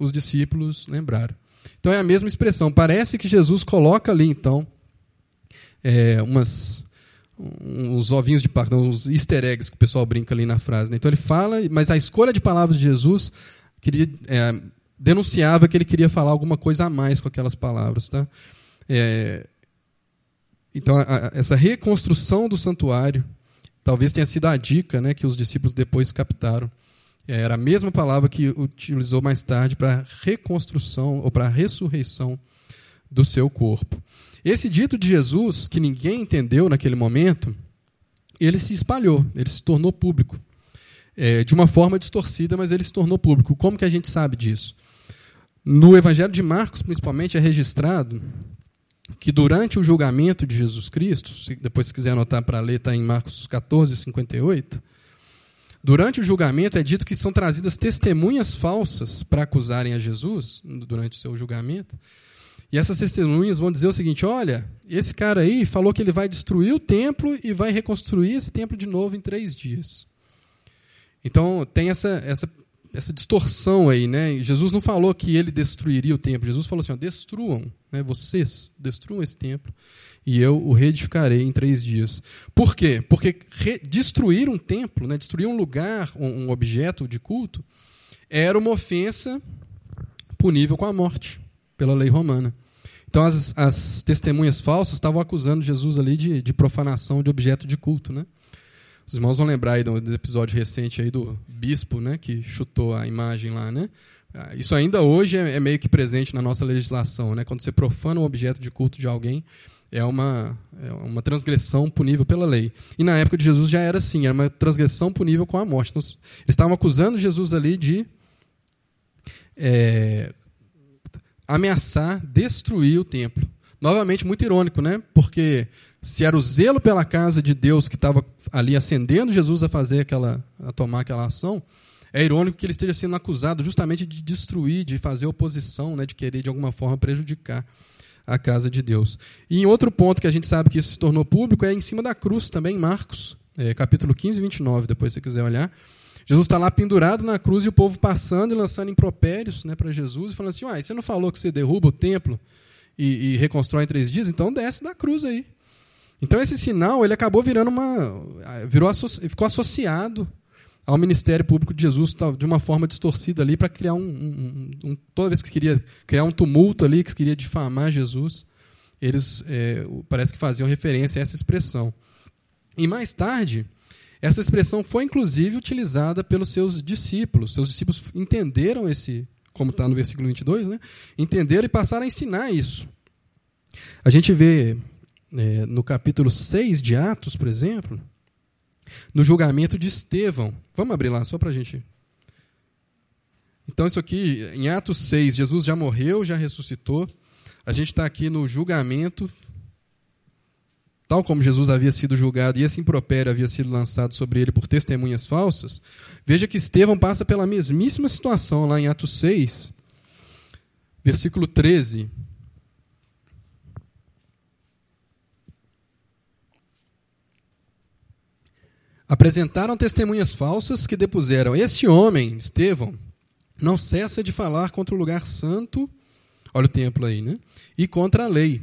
os discípulos lembraram. Então é a mesma expressão. Parece que Jesus coloca ali, então, é, umas, uns ovinhos de Páscoa, uns easter eggs que o pessoal brinca ali na frase. Né? Então ele fala, mas a escolha de palavras de Jesus queria, é, denunciava que ele queria falar alguma coisa a mais com aquelas palavras. Tá? É, então, a, a, essa reconstrução do santuário talvez tenha sido a dica né, que os discípulos depois captaram. É, era a mesma palavra que utilizou mais tarde para reconstrução ou para ressurreição do seu corpo. Esse dito de Jesus, que ninguém entendeu naquele momento, ele se espalhou, ele se tornou público. É, de uma forma distorcida, mas ele se tornou público. Como que a gente sabe disso? No Evangelho de Marcos, principalmente, é registrado que durante o julgamento de Jesus Cristo, se depois se quiser anotar para ler, está em Marcos 14, 58, durante o julgamento é dito que são trazidas testemunhas falsas para acusarem a Jesus durante o seu julgamento. E essas testemunhas vão dizer o seguinte: olha, esse cara aí falou que ele vai destruir o templo e vai reconstruir esse templo de novo em três dias. Então tem essa, essa essa distorção aí, né? Jesus não falou que ele destruiria o templo. Jesus falou assim: ó, destruam, né? Vocês destruam esse templo e eu o reedificarei em três dias. Por quê? Porque destruir um templo, né? Destruir um lugar, um, um objeto de culto, era uma ofensa punível com a morte pela lei romana. Então as, as testemunhas falsas estavam acusando Jesus ali de, de profanação de objeto de culto, né? Os irmãos vão lembrar aí do, episódio recente aí do bispo, né, que chutou a imagem lá, né? Ah, isso ainda hoje é, é meio que presente na nossa legislação, né? Quando você profana um objeto de culto de alguém, é uma, é uma transgressão punível pela lei. E na época de Jesus já era assim, era uma transgressão punível com a morte. Então, eles estavam acusando Jesus ali de é, ameaçar destruir o templo. Novamente, muito irônico, né? Porque se era o zelo pela casa de Deus que estava ali acendendo Jesus a fazer aquela, a tomar aquela ação, é irônico que ele esteja sendo acusado justamente de destruir, de fazer oposição, né, de querer de alguma forma prejudicar a casa de Deus. E em outro ponto que a gente sabe que isso se tornou público é em cima da cruz também, em Marcos, é, capítulo 15 e 29, depois se você quiser olhar. Jesus está lá pendurado na cruz e o povo passando e lançando impropérios né, para Jesus e falando assim: Uai, você não falou que você derruba o templo e, e reconstrói em três dias? Então desce da cruz aí. Então esse sinal ele acabou virando uma, virou ficou associado ao ministério público de Jesus de uma forma distorcida ali para criar um, um, um, toda vez que queria criar um tumulto ali que queria difamar Jesus eles é, parece que faziam referência a essa expressão. E mais tarde essa expressão foi inclusive utilizada pelos seus discípulos. Seus discípulos entenderam esse como está no versículo 22 né? Entenderam e passaram a ensinar isso. A gente vê é, no capítulo 6 de Atos, por exemplo, no julgamento de Estevão. Vamos abrir lá, só para a gente. Então, isso aqui, em Atos 6, Jesus já morreu, já ressuscitou. A gente está aqui no julgamento, tal como Jesus havia sido julgado e esse impropério havia sido lançado sobre ele por testemunhas falsas. Veja que Estevão passa pela mesmíssima situação lá em Atos 6, versículo 13. Apresentaram testemunhas falsas que depuseram: Esse homem, Estevão, não cessa de falar contra o lugar santo, olha o templo aí, né? E contra a lei.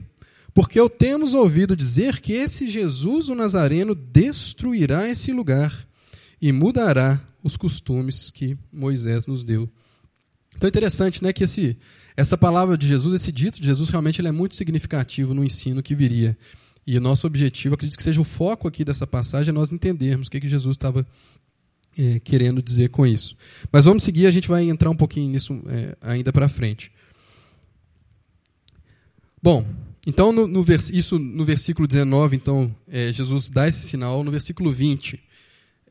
Porque eu temos ouvido dizer que esse Jesus, o Nazareno, destruirá esse lugar e mudará os costumes que Moisés nos deu. Então é interessante né, que esse, essa palavra de Jesus, esse dito de Jesus, realmente ele é muito significativo no ensino que viria. E o nosso objetivo, acredito que seja o foco aqui dessa passagem, é nós entendermos o que, que Jesus estava é, querendo dizer com isso. Mas vamos seguir, a gente vai entrar um pouquinho nisso é, ainda para frente. Bom, então no, no vers, isso no versículo 19, então, é, Jesus dá esse sinal. No versículo 20,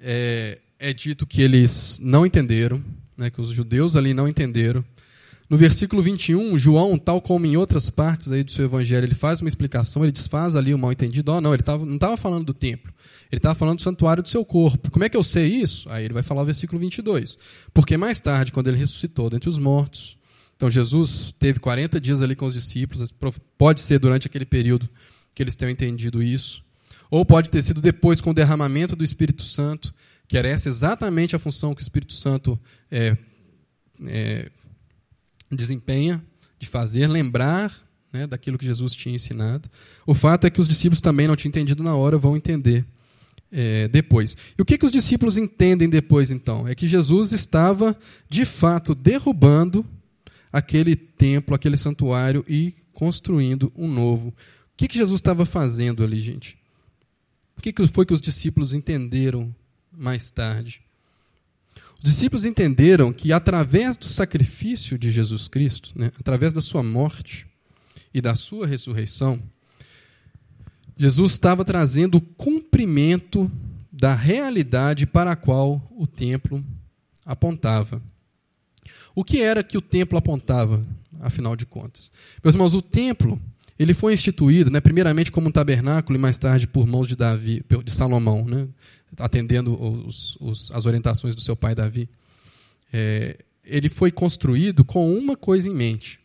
é, é dito que eles não entenderam, né, que os judeus ali não entenderam. No versículo 21, João, tal como em outras partes aí do seu evangelho, ele faz uma explicação, ele desfaz ali o mal entendido. Oh, não, ele tava, não estava falando do templo, ele estava falando do santuário do seu corpo. Como é que eu sei isso? Aí ele vai falar o versículo 22. Porque mais tarde, quando ele ressuscitou dentre os mortos, Então Jesus teve 40 dias ali com os discípulos, pode ser durante aquele período que eles tenham entendido isso, ou pode ter sido depois com o derramamento do Espírito Santo, que era essa exatamente a função que o Espírito Santo é, é, desempenha, de fazer, lembrar né, daquilo que Jesus tinha ensinado. O fato é que os discípulos também não tinham entendido na hora, vão entender é, depois. E o que, que os discípulos entendem depois, então? É que Jesus estava, de fato, derrubando aquele templo, aquele santuário e construindo um novo. O que, que Jesus estava fazendo ali, gente? O que, que foi que os discípulos entenderam mais tarde? Os discípulos entenderam que através do sacrifício de Jesus Cristo, né, através da sua morte e da sua ressurreição, Jesus estava trazendo o cumprimento da realidade para a qual o templo apontava. O que era que o templo apontava, afinal de contas? Meus irmãos, o templo ele foi instituído, né, primeiramente como um tabernáculo e mais tarde por mãos de Davi, de Salomão, né, atendendo os, os, as orientações do seu pai Davi. É, ele foi construído com uma coisa em mente: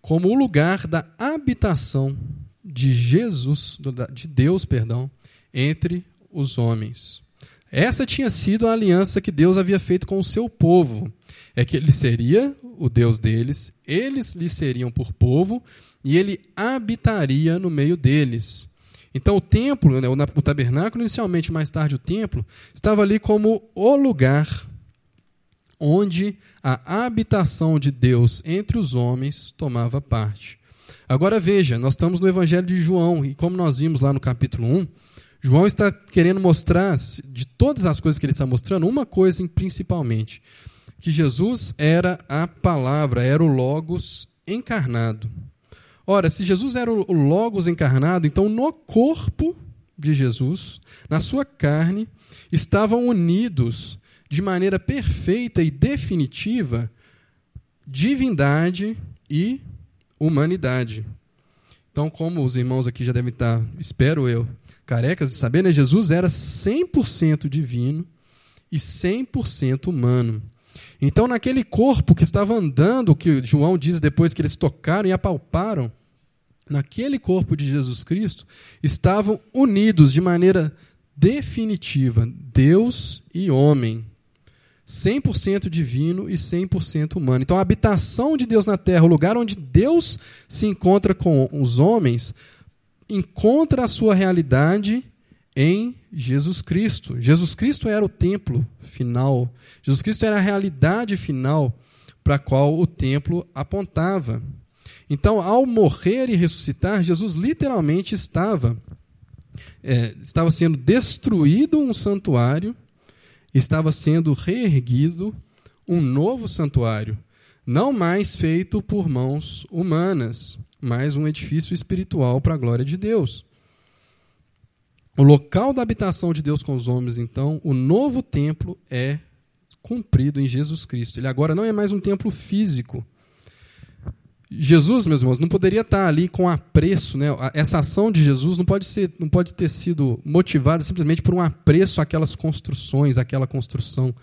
como o lugar da habitação de Jesus, de Deus, perdão, entre os homens. Essa tinha sido a aliança que Deus havia feito com o seu povo. É que ele seria o Deus deles, eles lhe seriam por povo e ele habitaria no meio deles. Então o templo, né, o tabernáculo, inicialmente mais tarde o templo, estava ali como o lugar onde a habitação de Deus entre os homens tomava parte. Agora veja, nós estamos no Evangelho de João, e como nós vimos lá no capítulo 1, João está querendo mostrar, de todas as coisas que ele está mostrando, uma coisa principalmente: que Jesus era a palavra, era o Logos encarnado. Ora, se Jesus era o Logos encarnado, então no corpo de Jesus, na sua carne, estavam unidos de maneira perfeita e definitiva divindade e humanidade. Então, como os irmãos aqui já devem estar, espero eu, carecas de saber, né? Jesus era 100% divino e 100% humano. Então, naquele corpo que estava andando, que João diz depois que eles tocaram e apalparam, naquele corpo de Jesus Cristo, estavam unidos de maneira definitiva Deus e homem. 100% divino e 100% humano. Então, a habitação de Deus na terra, o lugar onde Deus se encontra com os homens, encontra a sua realidade em Jesus Cristo. Jesus Cristo era o templo final. Jesus Cristo era a realidade final para a qual o templo apontava. Então, ao morrer e ressuscitar, Jesus literalmente estava é, estava sendo destruído um santuário estava sendo reerguido um novo santuário, não mais feito por mãos humanas, mas um edifício espiritual para a glória de Deus. O local da habitação de Deus com os homens, então, o novo templo é cumprido em Jesus Cristo. Ele agora não é mais um templo físico, Jesus, meus irmãos, não poderia estar ali com apreço, né? Essa ação de Jesus não pode, ser, não pode ter sido motivada simplesmente por um apreço àquelas construções, àquela construção.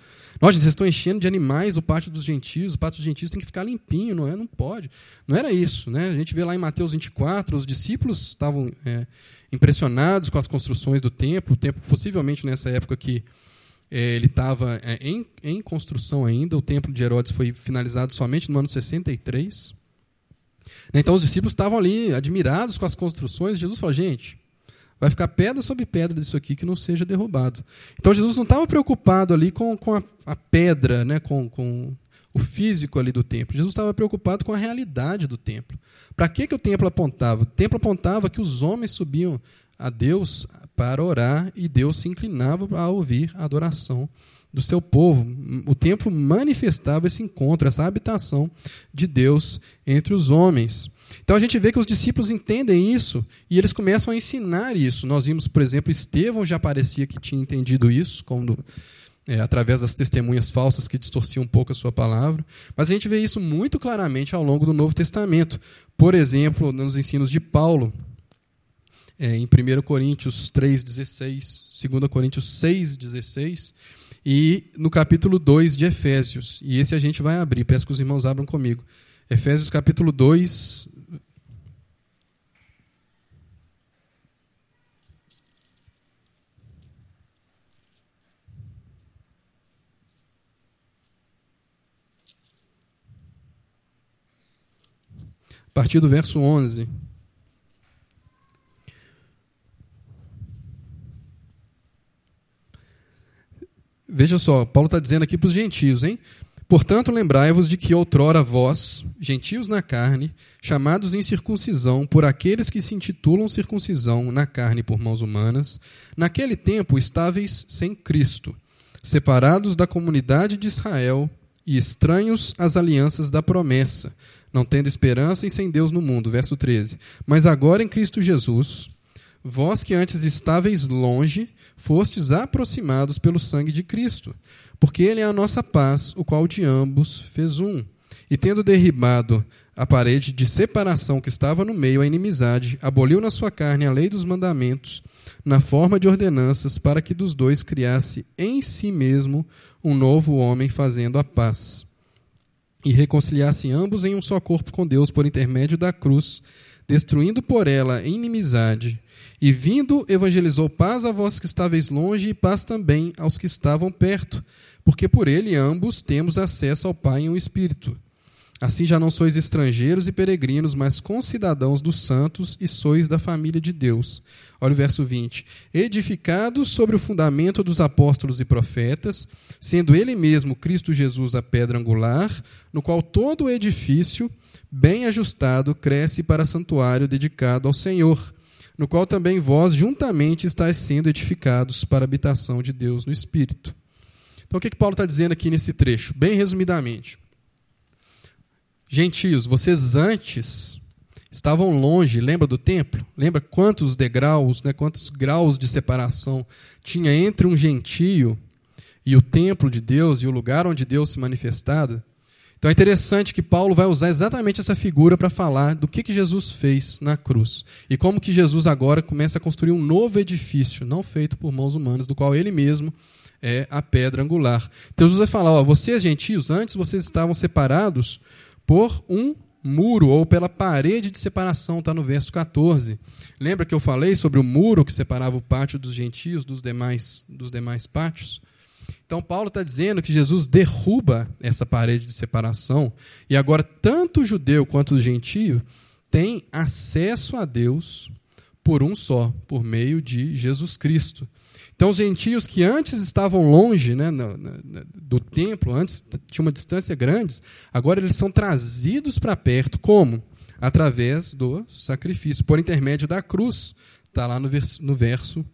Gente, vocês estão enchendo de animais o pátio dos gentios, o pátio dos gentios tem que ficar limpinho, não é? Não pode. Não era isso, né? A gente vê lá em Mateus 24, os discípulos estavam é, impressionados com as construções do templo, o templo possivelmente nessa época que é, ele estava é, em, em construção ainda, o templo de Herodes foi finalizado somente no ano 63, né, então os discípulos estavam ali admirados com as construções. Jesus falou: gente, vai ficar pedra sobre pedra disso aqui que não seja derrubado. Então Jesus não estava preocupado ali com, com a, a pedra, né, com, com o físico ali do templo. Jesus estava preocupado com a realidade do templo. Para que, que o templo apontava? O templo apontava que os homens subiam a Deus para orar e Deus se inclinava a ouvir a adoração do seu povo. O templo manifestava esse encontro, essa habitação de Deus entre os homens. Então a gente vê que os discípulos entendem isso e eles começam a ensinar isso. Nós vimos, por exemplo, Estevão já parecia que tinha entendido isso, quando, é, através das testemunhas falsas que distorciam um pouco a sua palavra. Mas a gente vê isso muito claramente ao longo do Novo Testamento. Por exemplo, nos ensinos de Paulo, é, em 1 Coríntios 3,16, 2 Coríntios 6,16 e no capítulo 2 de Efésios. E esse a gente vai abrir, peço que os irmãos abram comigo. Efésios capítulo 2. A partir do verso 11. Veja só, Paulo está dizendo aqui para os gentios, hein? Portanto, lembrai-vos de que outrora vós, gentios na carne, chamados em circuncisão por aqueles que se intitulam circuncisão na carne por mãos humanas, naquele tempo estáveis sem Cristo, separados da comunidade de Israel e estranhos às alianças da promessa, não tendo esperança e sem Deus no mundo. Verso 13. Mas agora em Cristo Jesus, vós que antes estáveis longe, fostes aproximados pelo sangue de Cristo porque ele é a nossa paz, o qual de ambos fez um. E tendo derribado a parede de separação que estava no meio, a inimizade, aboliu na sua carne a lei dos mandamentos, na forma de ordenanças, para que dos dois criasse em si mesmo um novo homem, fazendo a paz. E reconciliasse ambos em um só corpo com Deus por intermédio da cruz, destruindo por ela inimizade. E vindo, evangelizou paz a vós que estáveis longe e paz também aos que estavam perto porque por ele ambos temos acesso ao Pai em um espírito. Assim já não sois estrangeiros e peregrinos, mas concidadãos dos santos e sois da família de Deus. Olha o verso 20. Edificados sobre o fundamento dos apóstolos e profetas, sendo ele mesmo Cristo Jesus a pedra angular, no qual todo o edifício, bem ajustado, cresce para santuário dedicado ao Senhor, no qual também vós juntamente estáis sendo edificados para a habitação de Deus no Espírito. Então, o que, que Paulo está dizendo aqui nesse trecho? Bem resumidamente. Gentios, vocês antes estavam longe, lembra do templo? Lembra quantos degraus, né, quantos graus de separação tinha entre um gentio e o templo de Deus e o lugar onde Deus se manifestava? Então é interessante que Paulo vai usar exatamente essa figura para falar do que, que Jesus fez na cruz e como que Jesus agora começa a construir um novo edifício, não feito por mãos humanas, do qual ele mesmo é a pedra angular. Então Jesus vai falar: ó, vocês gentios, antes vocês estavam separados por um muro ou pela parede de separação, está no verso 14. Lembra que eu falei sobre o muro que separava o pátio dos gentios dos demais, dos demais pátios? Então, Paulo está dizendo que Jesus derruba essa parede de separação e agora tanto o judeu quanto o gentio têm acesso a Deus por um só, por meio de Jesus Cristo. Então, os gentios que antes estavam longe né, no, no, do templo, antes tinha uma distância grande, agora eles são trazidos para perto. Como? Através do sacrifício, por intermédio da cruz. Está lá no verso, no verso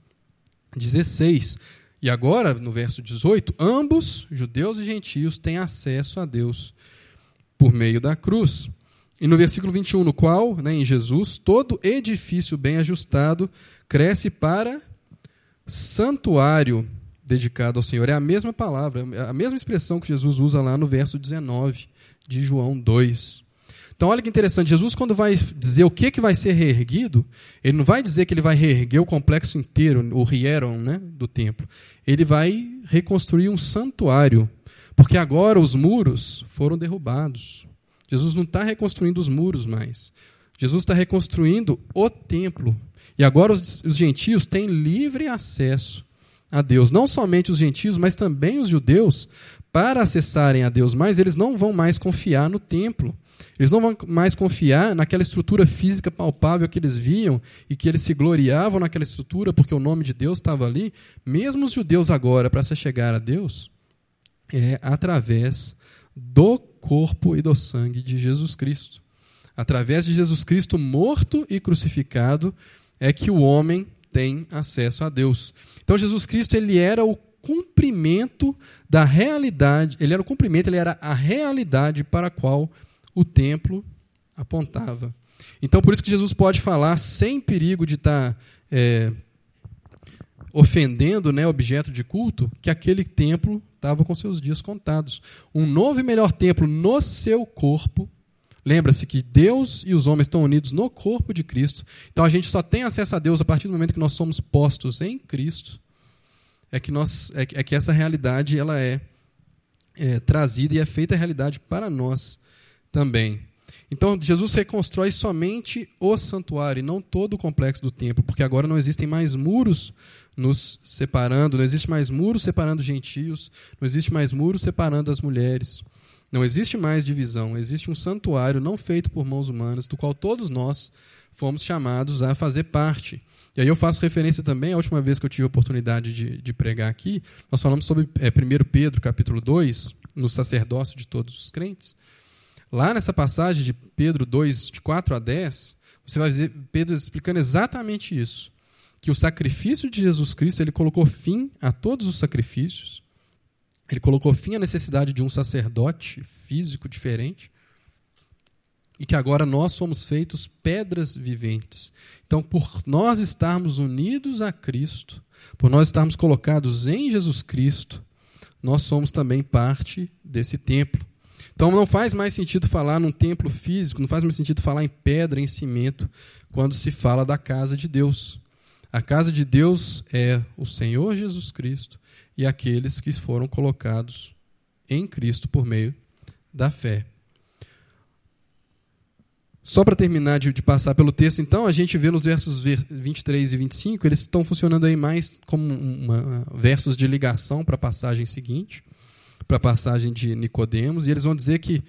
16. E agora, no verso 18, ambos, judeus e gentios, têm acesso a Deus por meio da cruz. E no versículo 21, no qual, né, em Jesus, todo edifício bem ajustado cresce para santuário dedicado ao Senhor. É a mesma palavra, é a mesma expressão que Jesus usa lá no verso 19 de João 2. Então, olha que interessante. Jesus, quando vai dizer o que, que vai ser reerguido, ele não vai dizer que ele vai reerguer o complexo inteiro, o hieron né, do templo. Ele vai reconstruir um santuário, porque agora os muros foram derrubados. Jesus não está reconstruindo os muros mais. Jesus está reconstruindo o templo. E agora os, os gentios têm livre acesso a Deus. Não somente os gentios, mas também os judeus, para acessarem a Deus mais, eles não vão mais confiar no templo. Eles não vão mais confiar naquela estrutura física palpável que eles viam e que eles se gloriavam naquela estrutura porque o nome de Deus estava ali. Mesmo os judeus agora, para se chegar a Deus, é através do corpo e do sangue de Jesus Cristo. Através de Jesus Cristo morto e crucificado, é que o homem tem acesso a Deus. Então Jesus Cristo ele era o cumprimento da realidade, ele era o cumprimento, ele era a realidade para a qual o templo apontava. Então por isso que Jesus pode falar sem perigo de estar é, ofendendo né, objeto de culto, que aquele templo estava com seus dias contados. Um novo e melhor templo no seu corpo Lembra-se que Deus e os homens estão unidos no corpo de Cristo. Então a gente só tem acesso a Deus a partir do momento que nós somos postos em Cristo. É que, nós, é, é que essa realidade ela é, é trazida e é feita realidade para nós também. Então, Jesus reconstrói somente o santuário e não todo o complexo do templo, porque agora não existem mais muros nos separando, não existe mais muros separando gentios, não existe mais muros separando as mulheres. Não existe mais divisão, existe um santuário não feito por mãos humanas, do qual todos nós fomos chamados a fazer parte. E aí eu faço referência também, a última vez que eu tive a oportunidade de, de pregar aqui, nós falamos sobre é, 1 Pedro, capítulo 2, no sacerdócio de todos os crentes. Lá nessa passagem de Pedro 2, de 4 a 10, você vai ver Pedro explicando exatamente isso. Que o sacrifício de Jesus Cristo, ele colocou fim a todos os sacrifícios, ele colocou fim à necessidade de um sacerdote físico diferente, e que agora nós somos feitos pedras viventes. Então, por nós estarmos unidos a Cristo, por nós estarmos colocados em Jesus Cristo, nós somos também parte desse templo. Então não faz mais sentido falar num templo físico, não faz mais sentido falar em pedra, em cimento, quando se fala da casa de Deus. A casa de Deus é o Senhor Jesus Cristo e aqueles que foram colocados em Cristo por meio da fé. Só para terminar de, de, passar pelo texto, então, a gente vê nos versos 23 e 25, eles estão funcionando aí mais como uma, versos de ligação para a passagem seguinte, para a passagem de Nicodemos, e eles vão dizer que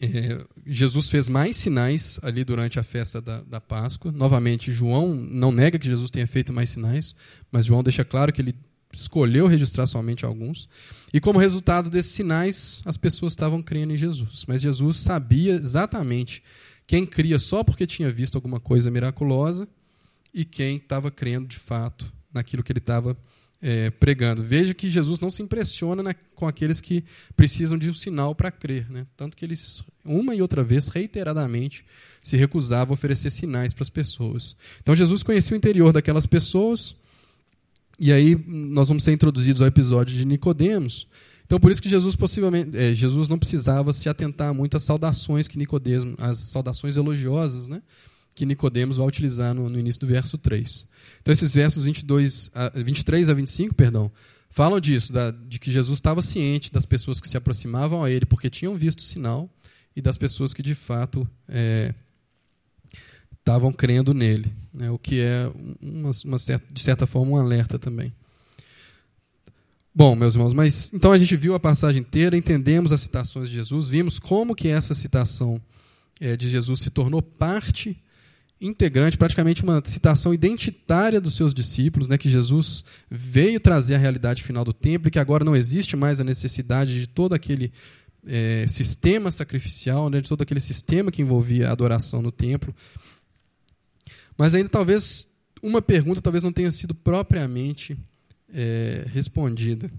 é, Jesus fez mais sinais ali durante a festa da, da Páscoa. Novamente, João não nega que Jesus tenha feito mais sinais, mas João deixa claro que ele escolheu registrar somente alguns. E como resultado desses sinais, as pessoas estavam crendo em Jesus. Mas Jesus sabia exatamente quem cria só porque tinha visto alguma coisa miraculosa e quem estava crendo de fato naquilo que ele estava é, pregando. Veja que Jesus não se impressiona na, com aqueles que precisam de um sinal para crer. Né? Tanto que eles, uma e outra vez, reiteradamente, se recusavam a oferecer sinais para as pessoas. Então Jesus conhecia o interior daquelas pessoas e aí nós vamos ser introduzidos ao episódio de Nicodemos. Então por isso que Jesus possivelmente, é, Jesus não precisava se atentar muito às saudações que Nicodemos, as saudações elogiosas, né, que Nicodemos vai utilizar no, no, início do verso 3. Então esses versos 22 a, 23 a 25, perdão, falam disso, da, de que Jesus estava ciente das pessoas que se aproximavam a ele porque tinham visto o sinal e das pessoas que de fato é, estavam crendo nele, né, o que é uma, uma certa, de certa forma um alerta também. Bom, meus irmãos, mas então a gente viu a passagem inteira, entendemos as citações de Jesus, vimos como que essa citação é, de Jesus se tornou parte integrante, praticamente uma citação identitária dos seus discípulos, né, que Jesus veio trazer a realidade final do templo e que agora não existe mais a necessidade de todo aquele é, sistema sacrificial, né, de todo aquele sistema que envolvia a adoração no templo, mas ainda talvez uma pergunta talvez não tenha sido propriamente é, respondida.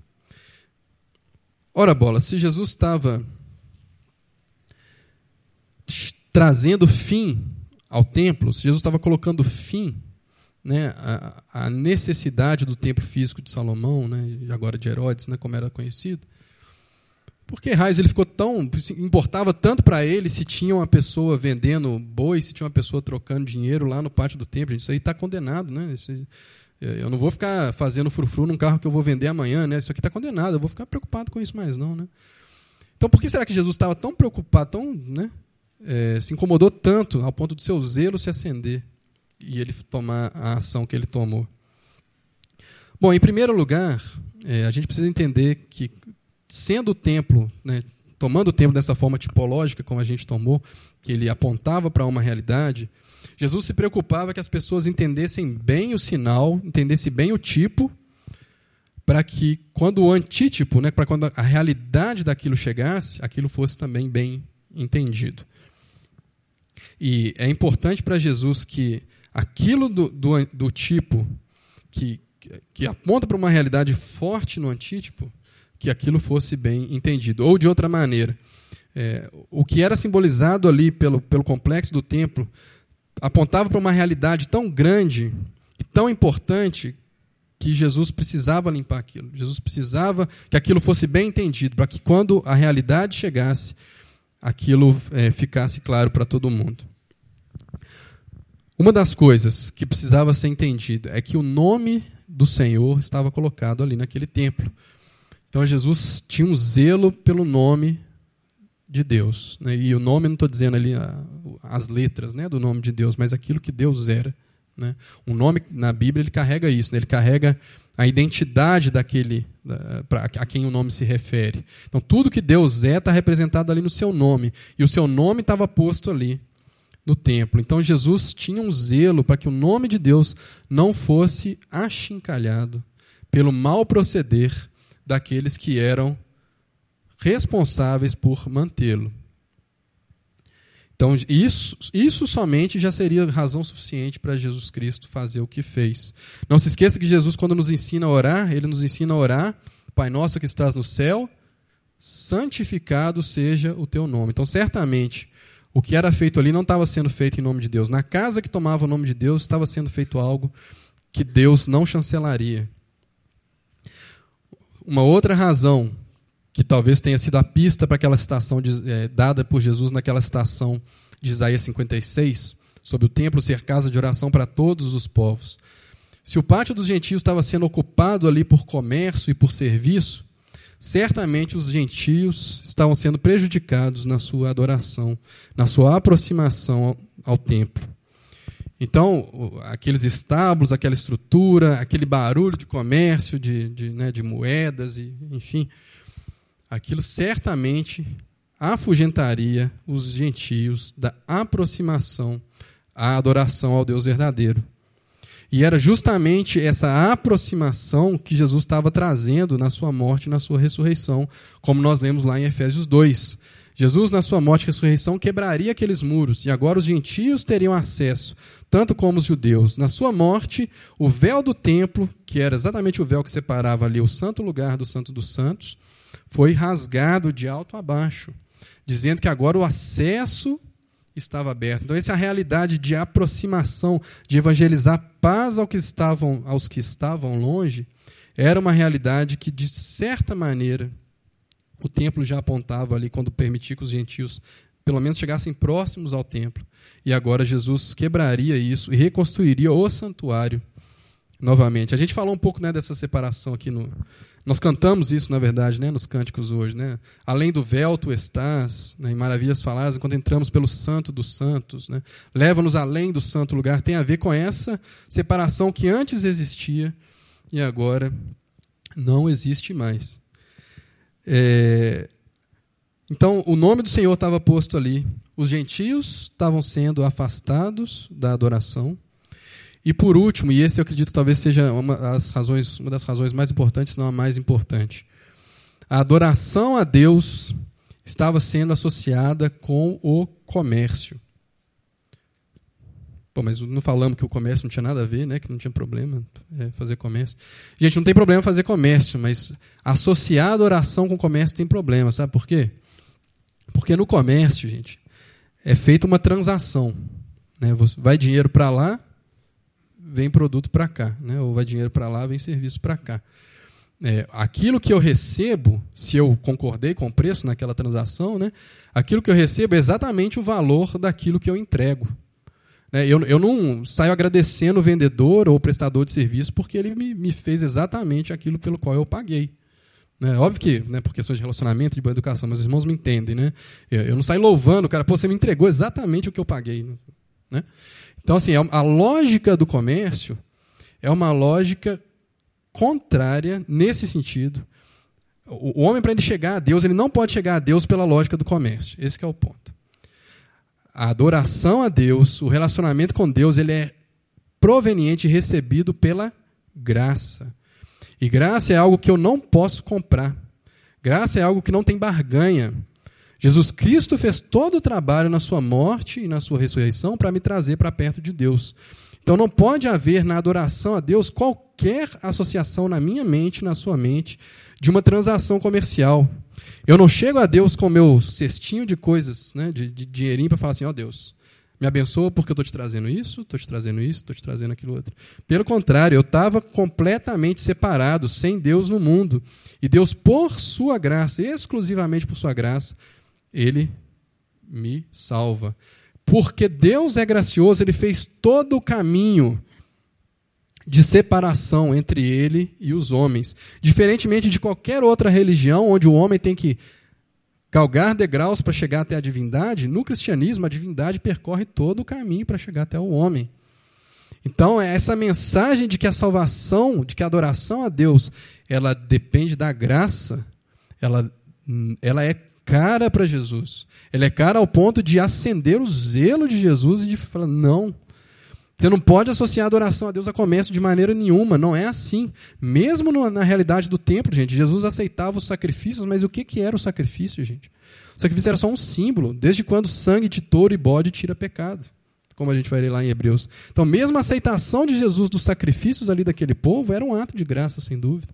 Ora, bola, se Jesus estava trazendo fim ao templo, se Jesus estava colocando fim né, à, necessidade do templo físico de Salomão, né, agora de Herodes, né, como era conhecido, por que raios ele ficou tão. importava tanto para ele se tinha uma pessoa vendendo boi, se tinha uma pessoa trocando dinheiro lá no pátio do templo? Isso aí está condenado, né? Isso, é, eu não vou ficar fazendo frufru num carro que eu vou vender amanhã, né? Isso aqui está condenado, eu vou ficar preocupado com isso mais não, né? Então por que será que Jesus estava tão preocupado, tão, né? É, se incomodou tanto ao ponto de seu zelo se acender e ele tomar a ação que ele tomou? Bom, em primeiro lugar, é, a gente precisa entender que sendo o templo, né, tomando o templo dessa forma tipológica, como a gente tomou, que ele apontava para uma realidade, Jesus se preocupava que as pessoas entendessem bem o sinal, entendessem bem o tipo, para que quando o antítipo, né, para quando a realidade daquilo chegasse, aquilo fosse também bem entendido. E é importante para Jesus que aquilo do, do, do tipo que, que aponta para uma realidade forte no antítipo, que aquilo fosse bem entendido. Ou de outra maneira, é, o que era simbolizado ali pelo, pelo complexo do templo apontava para uma realidade tão grande e tão importante que Jesus precisava limpar aquilo. Jesus precisava que aquilo fosse bem entendido, para que quando a realidade chegasse, aquilo é, ficasse claro para todo mundo. Uma das coisas que precisava ser entendido é que o nome do Senhor estava colocado ali naquele templo. Então Jesus tinha um zelo pelo nome de Deus. Né? E o nome, não estou dizendo ali a, as letras né, do nome de Deus, mas aquilo que Deus era. Né? O nome na Bíblia ele carrega isso, né? ele carrega a identidade daquele pra, a quem o nome se refere. Então tudo que Deus é está representado ali no seu nome e o seu nome estava posto ali no templo. Então Jesus tinha um zelo para que o nome de Deus não fosse achincalhado pelo mau proceder daqueles que eram responsáveis por mantê-lo. Então, isso, isso somente já seria razão suficiente para Jesus Cristo fazer o que fez. Não se esqueça que Jesus, quando nos ensina a orar, ele nos ensina a orar: Pai nosso que estás no céu, santificado seja o teu nome. Então, certamente, o que era feito ali não estava sendo feito em nome de Deus. Na casa que tomava o nome de Deus, estava sendo feito algo que Deus não chancelaria. Uma outra razão que talvez tenha sido a pista para aquela citação de, é, dada por Jesus naquela citação de Isaías 56, sobre o templo ser casa de oração para todos os povos. Se o pátio dos gentios estava sendo ocupado ali por comércio e por serviço, certamente os gentios estavam sendo prejudicados na sua adoração, na sua aproximação ao, ao templo. Então, aqueles estábulos, aquela estrutura, aquele barulho de comércio, de, de, né, de moedas, e, enfim, aquilo certamente afugentaria os gentios da aproximação à adoração ao Deus verdadeiro. E era justamente essa aproximação que Jesus estava trazendo na sua morte e na sua ressurreição, como nós lemos lá em Efésios 2. Jesus, na sua morte e ressurreição, quebraria aqueles muros, e agora os gentios teriam acesso, tanto como os judeus. Na sua morte, o véu do templo, que era exatamente o véu que separava ali o santo lugar do santo dos santos, foi rasgado de alto a baixo, dizendo que agora o acesso estava aberto. Então, essa é a realidade de aproximação, de evangelizar paz ao que estavam, aos que estavam longe, era uma realidade que, de certa maneira, o templo já apontava ali quando permitia que os gentios, pelo menos, chegassem próximos ao templo. E agora Jesus quebraria isso e reconstruiria o santuário novamente. A gente falou um pouco né, dessa separação aqui no, nós cantamos isso, na verdade, né, nos cânticos hoje. Né? Além do véu tu estás, né, em maravilhas faladas, enquanto entramos pelo santo dos santos. Né? Leva-nos além do santo lugar. Tem a ver com essa separação que antes existia e agora não existe mais. É... Então, o nome do Senhor estava posto ali. Os gentios estavam sendo afastados da adoração e por último, e esse eu acredito que talvez seja uma das razões, uma das razões mais importantes, não a mais importante. A adoração a Deus estava sendo associada com o comércio. Pô, mas não falamos que o comércio não tinha nada a ver, né? Que não tinha problema é, fazer comércio. Gente, não tem problema fazer comércio, mas associar a adoração com comércio tem problema, sabe por quê? Porque no comércio, gente, é feita uma transação. Né? Vai dinheiro para lá, vem produto para cá, né? ou vai dinheiro para lá, vem serviço para cá. É, aquilo que eu recebo, se eu concordei com o preço naquela transação, né? aquilo que eu recebo é exatamente o valor daquilo que eu entrego. Né? Eu, eu não saio agradecendo o vendedor ou o prestador de serviço porque ele me, me fez exatamente aquilo pelo qual eu paguei. É, óbvio que, né, por questões de relacionamento, de boa educação, meus irmãos me entendem. Né? Eu, eu não saio louvando o cara, pô, você me entregou exatamente o que eu paguei. Né? Então, assim, a lógica do comércio é uma lógica contrária nesse sentido. O homem, para ele chegar a Deus, ele não pode chegar a Deus pela lógica do comércio. Esse é o ponto. A adoração a Deus, o relacionamento com Deus, ele é proveniente e recebido pela graça. E graça é algo que eu não posso comprar. Graça é algo que não tem barganha. Jesus Cristo fez todo o trabalho na sua morte e na sua ressurreição para me trazer para perto de Deus. Então não pode haver na adoração a Deus qualquer associação na minha mente, na sua mente, de uma transação comercial. Eu não chego a Deus com meu cestinho de coisas, né, de, de dinheirinho, para falar assim: ó oh, Deus, me abençoa porque eu estou te trazendo isso, estou te trazendo isso, estou te trazendo aquilo outro. Pelo contrário, eu estava completamente separado, sem Deus no mundo. E Deus, por sua graça, exclusivamente por sua graça, ele me salva. Porque Deus é gracioso, ele fez todo o caminho de separação entre ele e os homens. Diferentemente de qualquer outra religião, onde o homem tem que galgar degraus para chegar até a divindade, no cristianismo a divindade percorre todo o caminho para chegar até o homem. Então, é essa mensagem de que a salvação, de que a adoração a Deus, ela depende da graça, ela, ela é cara para Jesus. Ela é cara ao ponto de acender o zelo de Jesus e de falar: não, você não pode associar a adoração a Deus a comércio de maneira nenhuma, não é assim. Mesmo na realidade do templo, gente, Jesus aceitava os sacrifícios, mas o que, que era o sacrifício, gente? O sacrifício era só um símbolo, desde quando sangue de touro e bode tira pecado como a gente vai ler lá em Hebreus. Então, mesmo a aceitação de Jesus dos sacrifícios ali daquele povo era um ato de graça, sem dúvida.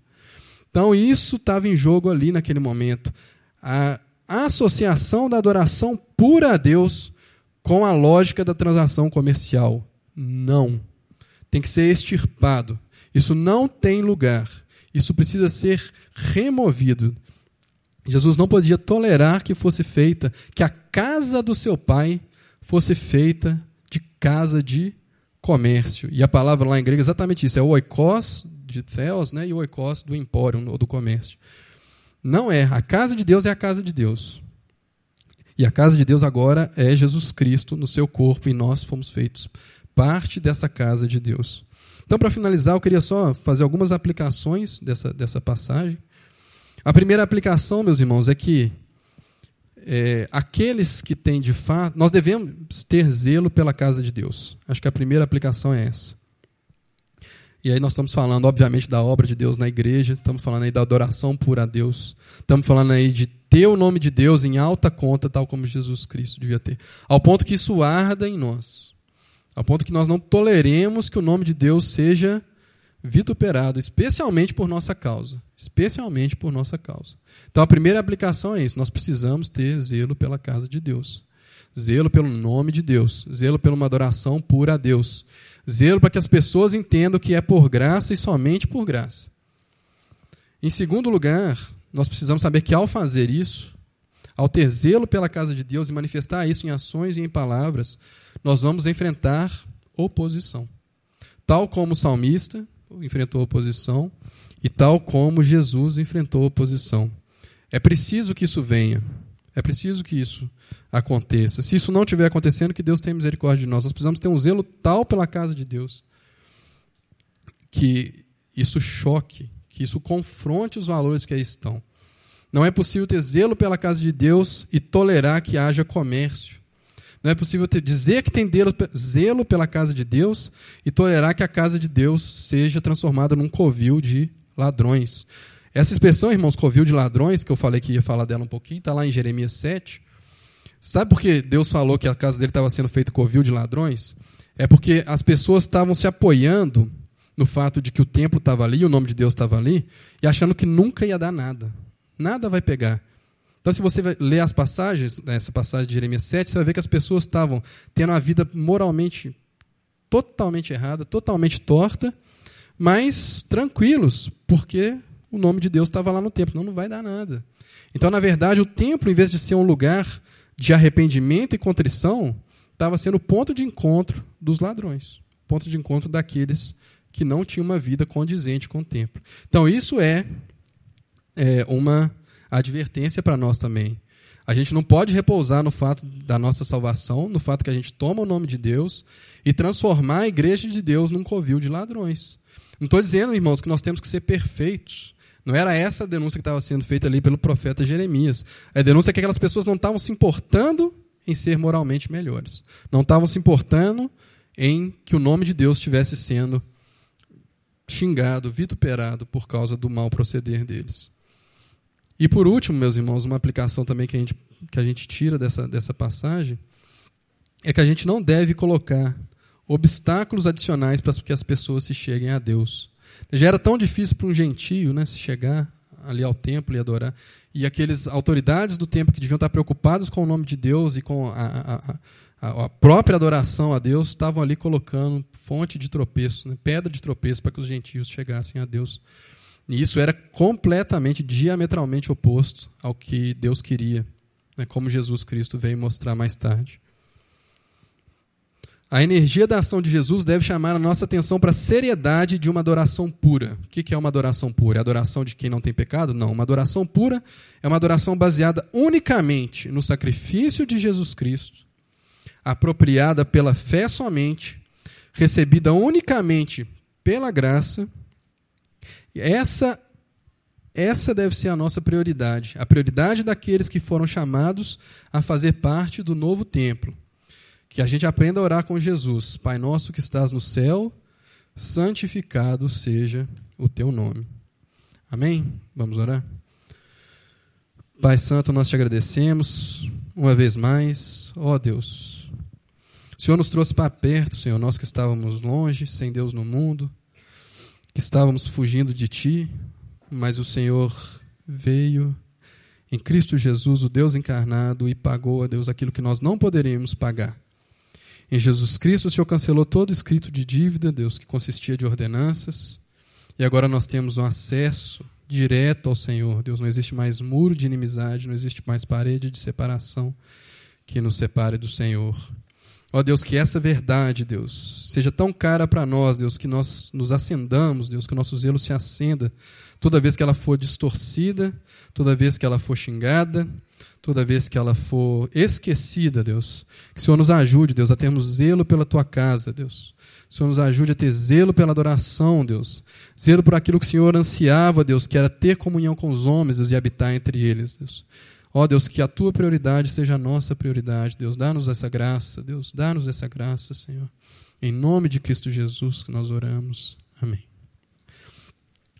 Então, isso estava em jogo ali naquele momento. A associação da adoração pura a Deus com a lógica da transação comercial. Não. Tem que ser extirpado. Isso não tem lugar. Isso precisa ser removido. Jesus não podia tolerar que fosse feita, que a casa do seu pai fosse feita casa de comércio. E a palavra lá em grego é exatamente isso, é o oikos de theos né, e o oikos do empório, ou do comércio. Não é. A casa de Deus é a casa de Deus. E a casa de Deus agora é Jesus Cristo no seu corpo e nós fomos feitos parte dessa casa de Deus. Então, para finalizar, eu queria só fazer algumas aplicações dessa, dessa passagem. A primeira aplicação, meus irmãos, é que é, aqueles que têm de fato. Nós devemos ter zelo pela casa de Deus. Acho que a primeira aplicação é essa. E aí nós estamos falando, obviamente, da obra de Deus na igreja, estamos falando aí da adoração pura a Deus, estamos falando aí de ter o nome de Deus em alta conta, tal como Jesus Cristo devia ter. Ao ponto que isso arda em nós. Ao ponto que nós não toleremos que o nome de Deus seja vituperado, especialmente por nossa causa. Especialmente por nossa causa. Então a primeira aplicação é isso: nós precisamos ter zelo pela casa de Deus. Zelo pelo nome de Deus. Zelo pela uma adoração pura a Deus. Zelo para que as pessoas entendam que é por graça e somente por graça. Em segundo lugar, nós precisamos saber que ao fazer isso, ao ter zelo pela casa de Deus e manifestar isso em ações e em palavras, nós vamos enfrentar oposição. Tal como o salmista, enfrentou oposição e tal como Jesus enfrentou oposição. É preciso que isso venha. É preciso que isso aconteça. Se isso não estiver acontecendo, que Deus tenha misericórdia de nós. Nós precisamos ter um zelo tal pela casa de Deus que isso choque, que isso confronte os valores que aí estão. Não é possível ter zelo pela casa de Deus e tolerar que haja comércio. Não é possível ter, dizer que tem zelo pela casa de Deus e tolerar que a casa de Deus seja transformada num covil de ladrões. Essa expressão, irmãos, covil de ladrões, que eu falei que ia falar dela um pouquinho, está lá em Jeremias 7. Sabe por que Deus falou que a casa dele estava sendo feita covil de ladrões? É porque as pessoas estavam se apoiando no fato de que o templo estava ali, o nome de Deus estava ali, e achando que nunca ia dar nada. Nada vai pegar. Então, se você ler as passagens, né, essa passagem de Jeremias 7, você vai ver que as pessoas estavam tendo uma vida moralmente totalmente errada, totalmente torta, mas tranquilos, porque o nome de Deus estava lá no templo. Não, não vai dar nada. Então, na verdade, o templo, em vez de ser um lugar de arrependimento e contrição, estava sendo o ponto de encontro dos ladrões, ponto de encontro daqueles que não tinham uma vida condizente com o templo. Então, isso é, é uma a advertência para nós também. A gente não pode repousar no fato da nossa salvação, no fato que a gente toma o nome de Deus e transformar a igreja de Deus num covil de ladrões. Não estou dizendo, irmãos, que nós temos que ser perfeitos. Não era essa a denúncia que estava sendo feita ali pelo profeta Jeremias. A denúncia é que aquelas pessoas não estavam se importando em ser moralmente melhores. Não estavam se importando em que o nome de Deus estivesse sendo xingado, vituperado por causa do mau proceder deles. E por último, meus irmãos, uma aplicação também que a gente, que a gente tira dessa, dessa passagem é que a gente não deve colocar obstáculos adicionais para que as pessoas se cheguem a Deus. Já era tão difícil para um gentio né, se chegar ali ao templo e adorar. E aqueles autoridades do templo que deviam estar preocupados com o nome de Deus e com a, a, a, a própria adoração a Deus estavam ali colocando fonte de tropeço, né, pedra de tropeço para que os gentios chegassem a Deus. E isso era completamente, diametralmente oposto ao que Deus queria, né, como Jesus Cristo veio mostrar mais tarde. A energia da ação de Jesus deve chamar a nossa atenção para a seriedade de uma adoração pura. O que é uma adoração pura? É a adoração de quem não tem pecado? Não. Uma adoração pura é uma adoração baseada unicamente no sacrifício de Jesus Cristo, apropriada pela fé somente, recebida unicamente pela graça. Essa essa deve ser a nossa prioridade, a prioridade daqueles que foram chamados a fazer parte do novo templo. Que a gente aprenda a orar com Jesus. Pai nosso que estás no céu, santificado seja o teu nome. Amém? Vamos orar? Pai Santo, nós te agradecemos uma vez mais. Ó oh, Deus, o Senhor nos trouxe para perto, Senhor, nós que estávamos longe, sem Deus no mundo, que estávamos fugindo de Ti, mas o Senhor veio em Cristo Jesus, o Deus encarnado, e pagou a Deus aquilo que nós não poderíamos pagar. Em Jesus Cristo, o Senhor cancelou todo escrito de dívida, Deus, que consistia de ordenanças, e agora nós temos um acesso direto ao Senhor. Deus, não existe mais muro de inimizade, não existe mais parede de separação que nos separe do Senhor. Ó Deus, que essa verdade, Deus, seja tão cara para nós, Deus, que nós nos acendamos, Deus, que o nosso zelo se acenda toda vez que ela for distorcida, toda vez que ela for xingada, toda vez que ela for esquecida, Deus. Que o Senhor nos ajude, Deus, a termos zelo pela tua casa, Deus. Que o Senhor nos ajude a ter zelo pela adoração, Deus. Zelo por aquilo que o Senhor ansiava, Deus, que era ter comunhão com os homens, Deus, e habitar entre eles, Deus. Ó Deus, que a tua prioridade seja a nossa prioridade, Deus. Dá-nos essa graça, Deus. Dá-nos essa graça, Senhor. Em nome de Cristo Jesus que nós oramos. Amém.